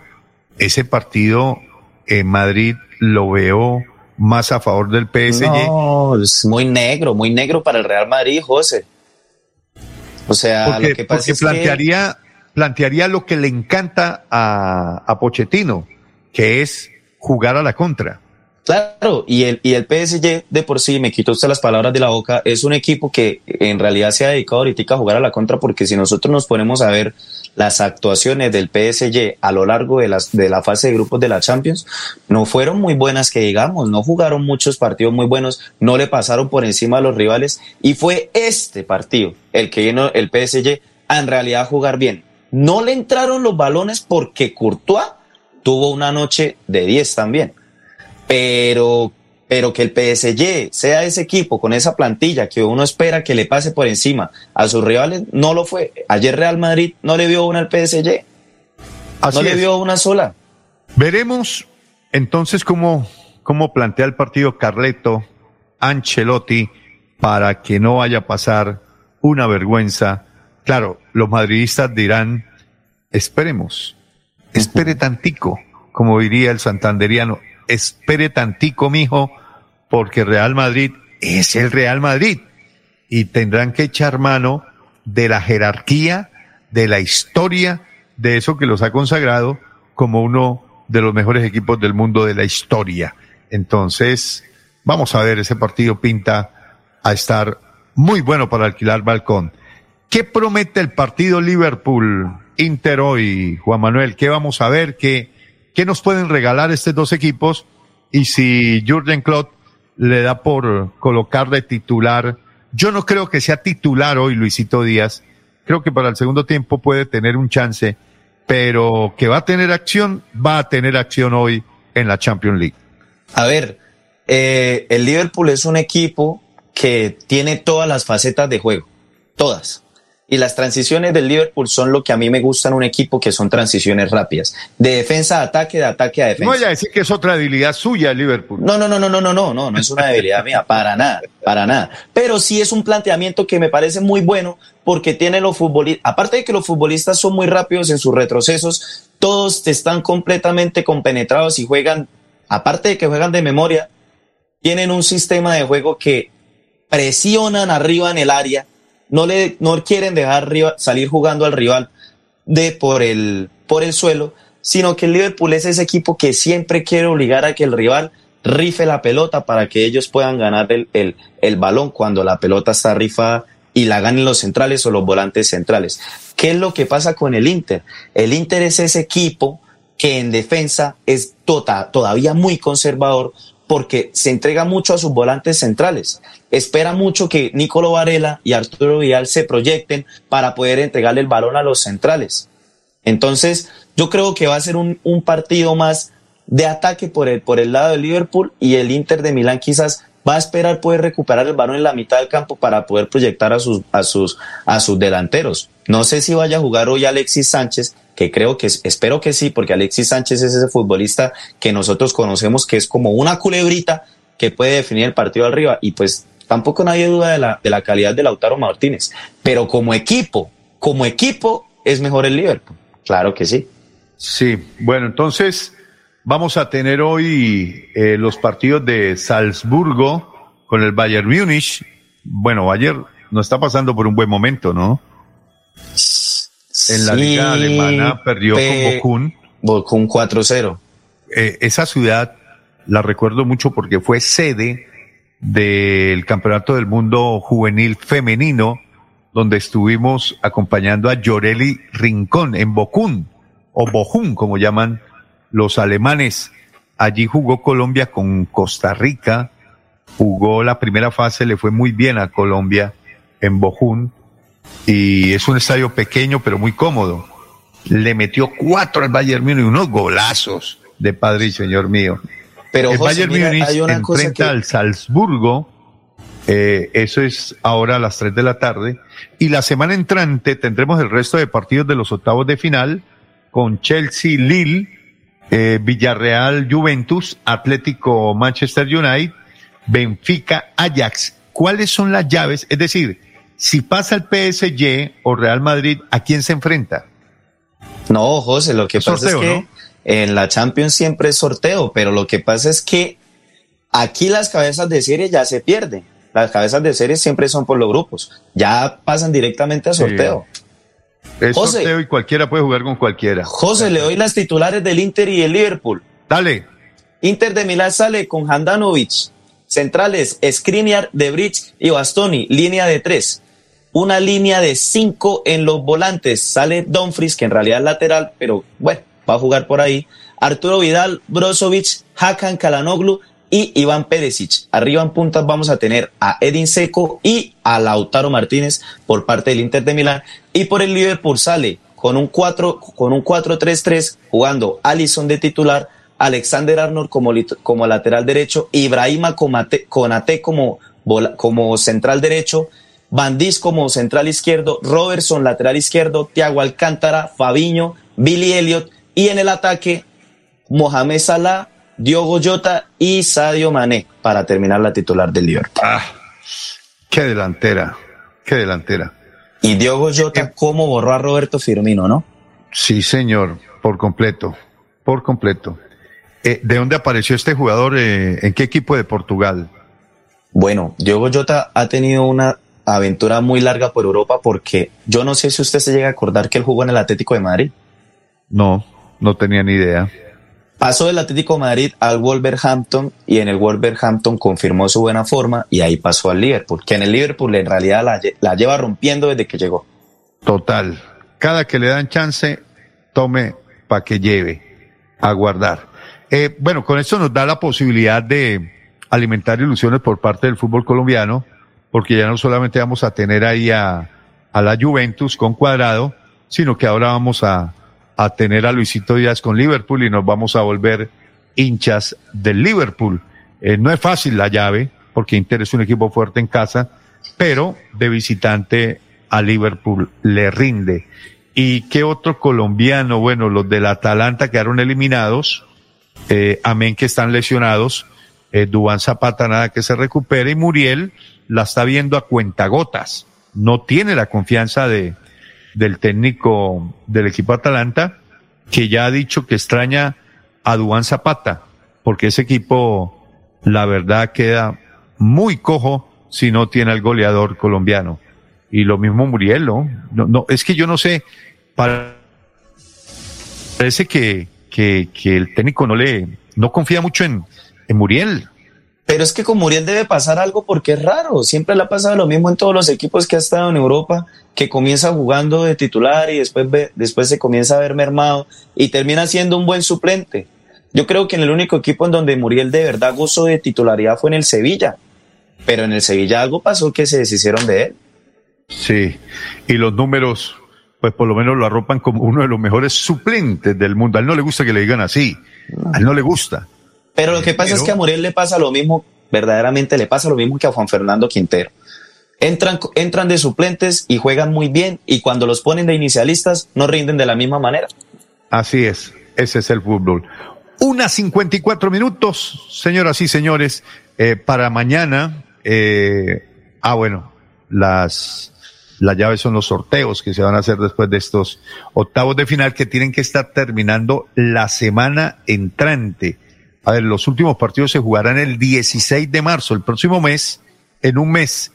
ese partido en Madrid, lo veo más a favor del PSG. No, es muy negro, muy negro para el Real Madrid, José. O sea, lo que pasa es plantearía, plantearía lo que le encanta a, a Pochettino, que es jugar a la contra. Claro, y el, y el PSG de por sí, me quitó usted las palabras de la boca, es un equipo que en realidad se ha dedicado ahorita a jugar a la contra porque si nosotros nos ponemos a ver las actuaciones del PSG a lo largo de, las, de la fase de grupos de la Champions, no fueron muy buenas que digamos, no jugaron muchos partidos muy buenos, no le pasaron por encima a los rivales y fue este partido el que vino el PSG a en realidad jugar bien. No le entraron los balones porque Courtois tuvo una noche de 10 también pero, pero que el PSG sea ese equipo con esa plantilla que uno espera que le pase por encima a sus rivales, no lo fue. Ayer Real Madrid no le dio una al PSG. no le dio una sola. Veremos entonces cómo, cómo plantea el partido Carleto Ancelotti para que no vaya a pasar una vergüenza. Claro, los madridistas dirán, esperemos, espere tantico, como diría el santanderiano, espere tantico, mijo, porque Real Madrid es el Real Madrid. Y tendrán que echar mano de la jerarquía, de la historia, de eso que los ha consagrado como uno de los mejores equipos del mundo de la historia. Entonces, vamos a ver, ese partido pinta a estar muy bueno para alquilar balcón. ¿Qué promete el partido Liverpool Inter hoy, Juan Manuel? ¿Qué vamos a ver? ¿Qué, ¿Qué nos pueden regalar estos dos equipos? Y si Jurgen Klopp le da por colocar de titular, yo no creo que sea titular hoy Luisito Díaz. Creo que para el segundo tiempo puede tener un chance, pero que va a tener acción, va a tener acción hoy en la Champions League. A ver, eh, el Liverpool es un equipo que tiene todas las facetas de juego, todas. Y las transiciones del Liverpool son lo que a mí me gusta en un equipo, que son transiciones rápidas. De defensa a ataque, de ataque a defensa. No vaya a decir que es otra debilidad suya el Liverpool. No, no, no, no, no, no, no, no, no es una debilidad mía, para nada, para nada. Pero sí es un planteamiento que me parece muy bueno porque tiene los futbolistas, aparte de que los futbolistas son muy rápidos en sus retrocesos, todos están completamente compenetrados y juegan, aparte de que juegan de memoria, tienen un sistema de juego que presionan arriba en el área no le no quieren dejar salir jugando al rival de por el por el suelo, sino que el Liverpool es ese equipo que siempre quiere obligar a que el rival rife la pelota para que ellos puedan ganar el, el, el balón cuando la pelota está rifada y la ganen los centrales o los volantes centrales. ¿Qué es lo que pasa con el Inter? El Inter es ese equipo que en defensa es tota, todavía muy conservador porque se entrega mucho a sus volantes centrales. Espera mucho que Nicolo Varela y Arturo Vidal se proyecten para poder entregarle el balón a los centrales. Entonces, yo creo que va a ser un, un partido más de ataque por el, por el lado del Liverpool y el Inter de Milán quizás va a esperar poder recuperar el balón en la mitad del campo para poder proyectar a sus, a sus, a sus delanteros. No sé si vaya a jugar hoy Alexis Sánchez, que creo que espero que sí, porque Alexis Sánchez es ese futbolista que nosotros conocemos que es como una culebrita que puede definir el partido arriba y pues tampoco nadie duda de la, de la calidad de Lautaro Martínez, pero como equipo, como equipo es mejor el Liverpool, claro que sí. Sí, bueno, entonces Vamos a tener hoy eh, los partidos de Salzburgo con el Bayern Múnich. Bueno, Bayern no está pasando por un buen momento, ¿no? En la liga alemana perdió con Bochum. Bochum 4-0. Eh, esa ciudad la recuerdo mucho porque fue sede del Campeonato del Mundo Juvenil Femenino, donde estuvimos acompañando a Llorelli Rincón en Bochum, o Bochum, como llaman los alemanes. Allí jugó Colombia con Costa Rica, jugó la primera fase, le fue muy bien a Colombia en Bojún y es un estadio pequeño pero muy cómodo. Le metió cuatro al Bayern Múnich, unos golazos de padre y señor mío. Pero el Bayern Múnich enfrenta al Salzburgo, eh, eso es ahora a las tres de la tarde, y la semana entrante tendremos el resto de partidos de los octavos de final con Chelsea, Lille, eh, Villarreal, Juventus, Atlético, Manchester United, Benfica, Ajax. ¿Cuáles son las llaves? Es decir, si pasa el PSG o Real Madrid, ¿a quién se enfrenta? No, José, lo que pasa es que en la Champions siempre es sorteo, pero lo que pasa es que aquí las cabezas de serie ya se pierden. Las cabezas de serie siempre son por los grupos. Ya pasan directamente a sorteo. Es sorteo y cualquiera puede jugar con cualquiera. José, le doy las titulares del Inter y el Liverpool. Dale. Inter de Milán sale con Handanovic. Centrales, Skriniar, De Bridge y Bastoni. Línea de tres. Una línea de cinco en los volantes. Sale Dumfries, que en realidad es lateral, pero bueno, va a jugar por ahí. Arturo Vidal, Brozovic, Hakan Kalanoglu y Iván Peresic. Arriba en puntas vamos a tener a Edin Seco y a Lautaro Martínez por parte del Inter de Milán. Y por el Liverpool sale con un 4 con un 4-3-3 jugando Allison de titular, Alexander Arnold como, como lateral derecho, Ibrahima Konate, como, como central derecho, Bandis como central izquierdo, Robertson lateral izquierdo, Thiago Alcántara, Fabiño, Billy Elliott y en el ataque Mohamed Salah, Diogo Jota y Sadio Mané para terminar la titular del Liverpool. Ah, qué delantera, qué delantera. Y Diogo Jota, eh, ¿cómo borró a Roberto Firmino, no? Sí, señor, por completo, por completo. Eh, ¿De dónde apareció este jugador? Eh, ¿En qué equipo de Portugal? Bueno, Diogo Jota ha tenido una aventura muy larga por Europa porque yo no sé si usted se llega a acordar que él jugó en el Atlético de Madrid. No, no tenía ni idea. Pasó del Atlético de Madrid al Wolverhampton y en el Wolverhampton confirmó su buena forma y ahí pasó al Liverpool, que en el Liverpool en realidad la, lleva rompiendo desde que llegó. Total. Cada que le dan chance, tome para que lleve a guardar. Eh, bueno, con esto nos da la posibilidad de alimentar ilusiones por parte del fútbol colombiano, porque ya no solamente vamos a tener ahí a, a la Juventus con cuadrado, sino que ahora vamos a, a tener a Luisito Díaz con Liverpool y nos vamos a volver hinchas del Liverpool. Eh, no es fácil la llave, porque Inter es un equipo fuerte en casa, pero de visitante a Liverpool le rinde. ¿Y qué otro colombiano? Bueno, los del Atalanta quedaron eliminados, eh, amén que están lesionados, eh, Dubán Zapata nada que se recupere y Muriel la está viendo a cuentagotas. No tiene la confianza de, del técnico del equipo Atalanta, que ya ha dicho que extraña a Duan Zapata, porque ese equipo, la verdad, queda muy cojo si no tiene al goleador colombiano. Y lo mismo Muriel, ¿no? No, es que yo no sé, parece que, que, que el técnico no le, no confía mucho en, en Muriel, Pero es que con Muriel debe pasar algo porque es raro. Siempre le ha pasado lo mismo en todos los equipos que ha estado en Europa, que comienza jugando de titular y después, después se comienza a ver mermado y termina siendo un buen suplente. Yo creo que en el único equipo en donde Muriel de verdad gozó de titularidad fue en el Sevilla. Pero en el Sevilla algo pasó que se deshicieron de él. Sí, y los números, pues por lo menos lo arropan como uno de los mejores suplentes del mundo. A él no le gusta que le digan así. A él no le gusta. Pero lo que pasa es que a Muriel le pasa lo mismo, verdaderamente le pasa lo mismo que a Juan Fernando Quintero. Entran, entran de suplentes y juegan muy bien y cuando los ponen de inicialistas no rinden de la misma manera. Así es, ese es el fútbol. Una 54 minutos, señoras y señores, eh, para mañana. Eh, ah, bueno, las, las llaves son los sorteos que se van a hacer después de estos octavos de final que tienen que estar terminando la semana entrante. A ver, los últimos partidos se jugarán el 16 de marzo, el próximo mes, en un mes,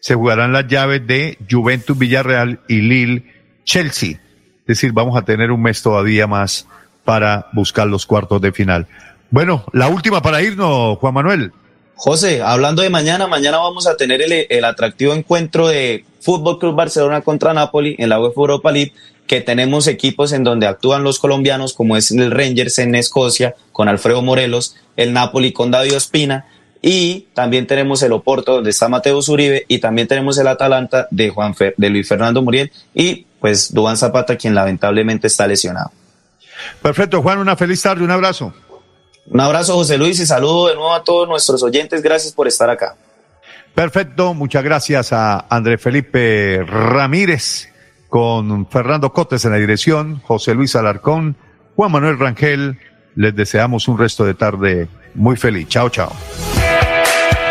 se jugarán las llaves de Juventus Villarreal y Lille Chelsea. Es decir, vamos a tener un mes todavía más para buscar los cuartos de final. Bueno, la última para irnos, Juan Manuel. José, hablando de mañana, mañana vamos a tener el, el atractivo encuentro de Fútbol Club Barcelona contra Napoli en la UEFA Europa League que tenemos equipos en donde actúan los colombianos, como es el Rangers en Escocia, con Alfredo Morelos, el Napoli con David Ospina, y también tenemos el Oporto, donde está Mateo Zuribe, y también tenemos el Atalanta de, Juan de Luis Fernando Muriel, y pues Dubán Zapata, quien lamentablemente está lesionado. Perfecto, Juan, una feliz tarde, un abrazo. Un abrazo, José Luis, y saludo de nuevo a todos nuestros oyentes. Gracias por estar acá. Perfecto, muchas gracias a André Felipe Ramírez con Fernando Cotes en la dirección, José Luis Alarcón, Juan Manuel Rangel. Les deseamos un resto de tarde muy feliz. Chao, chao.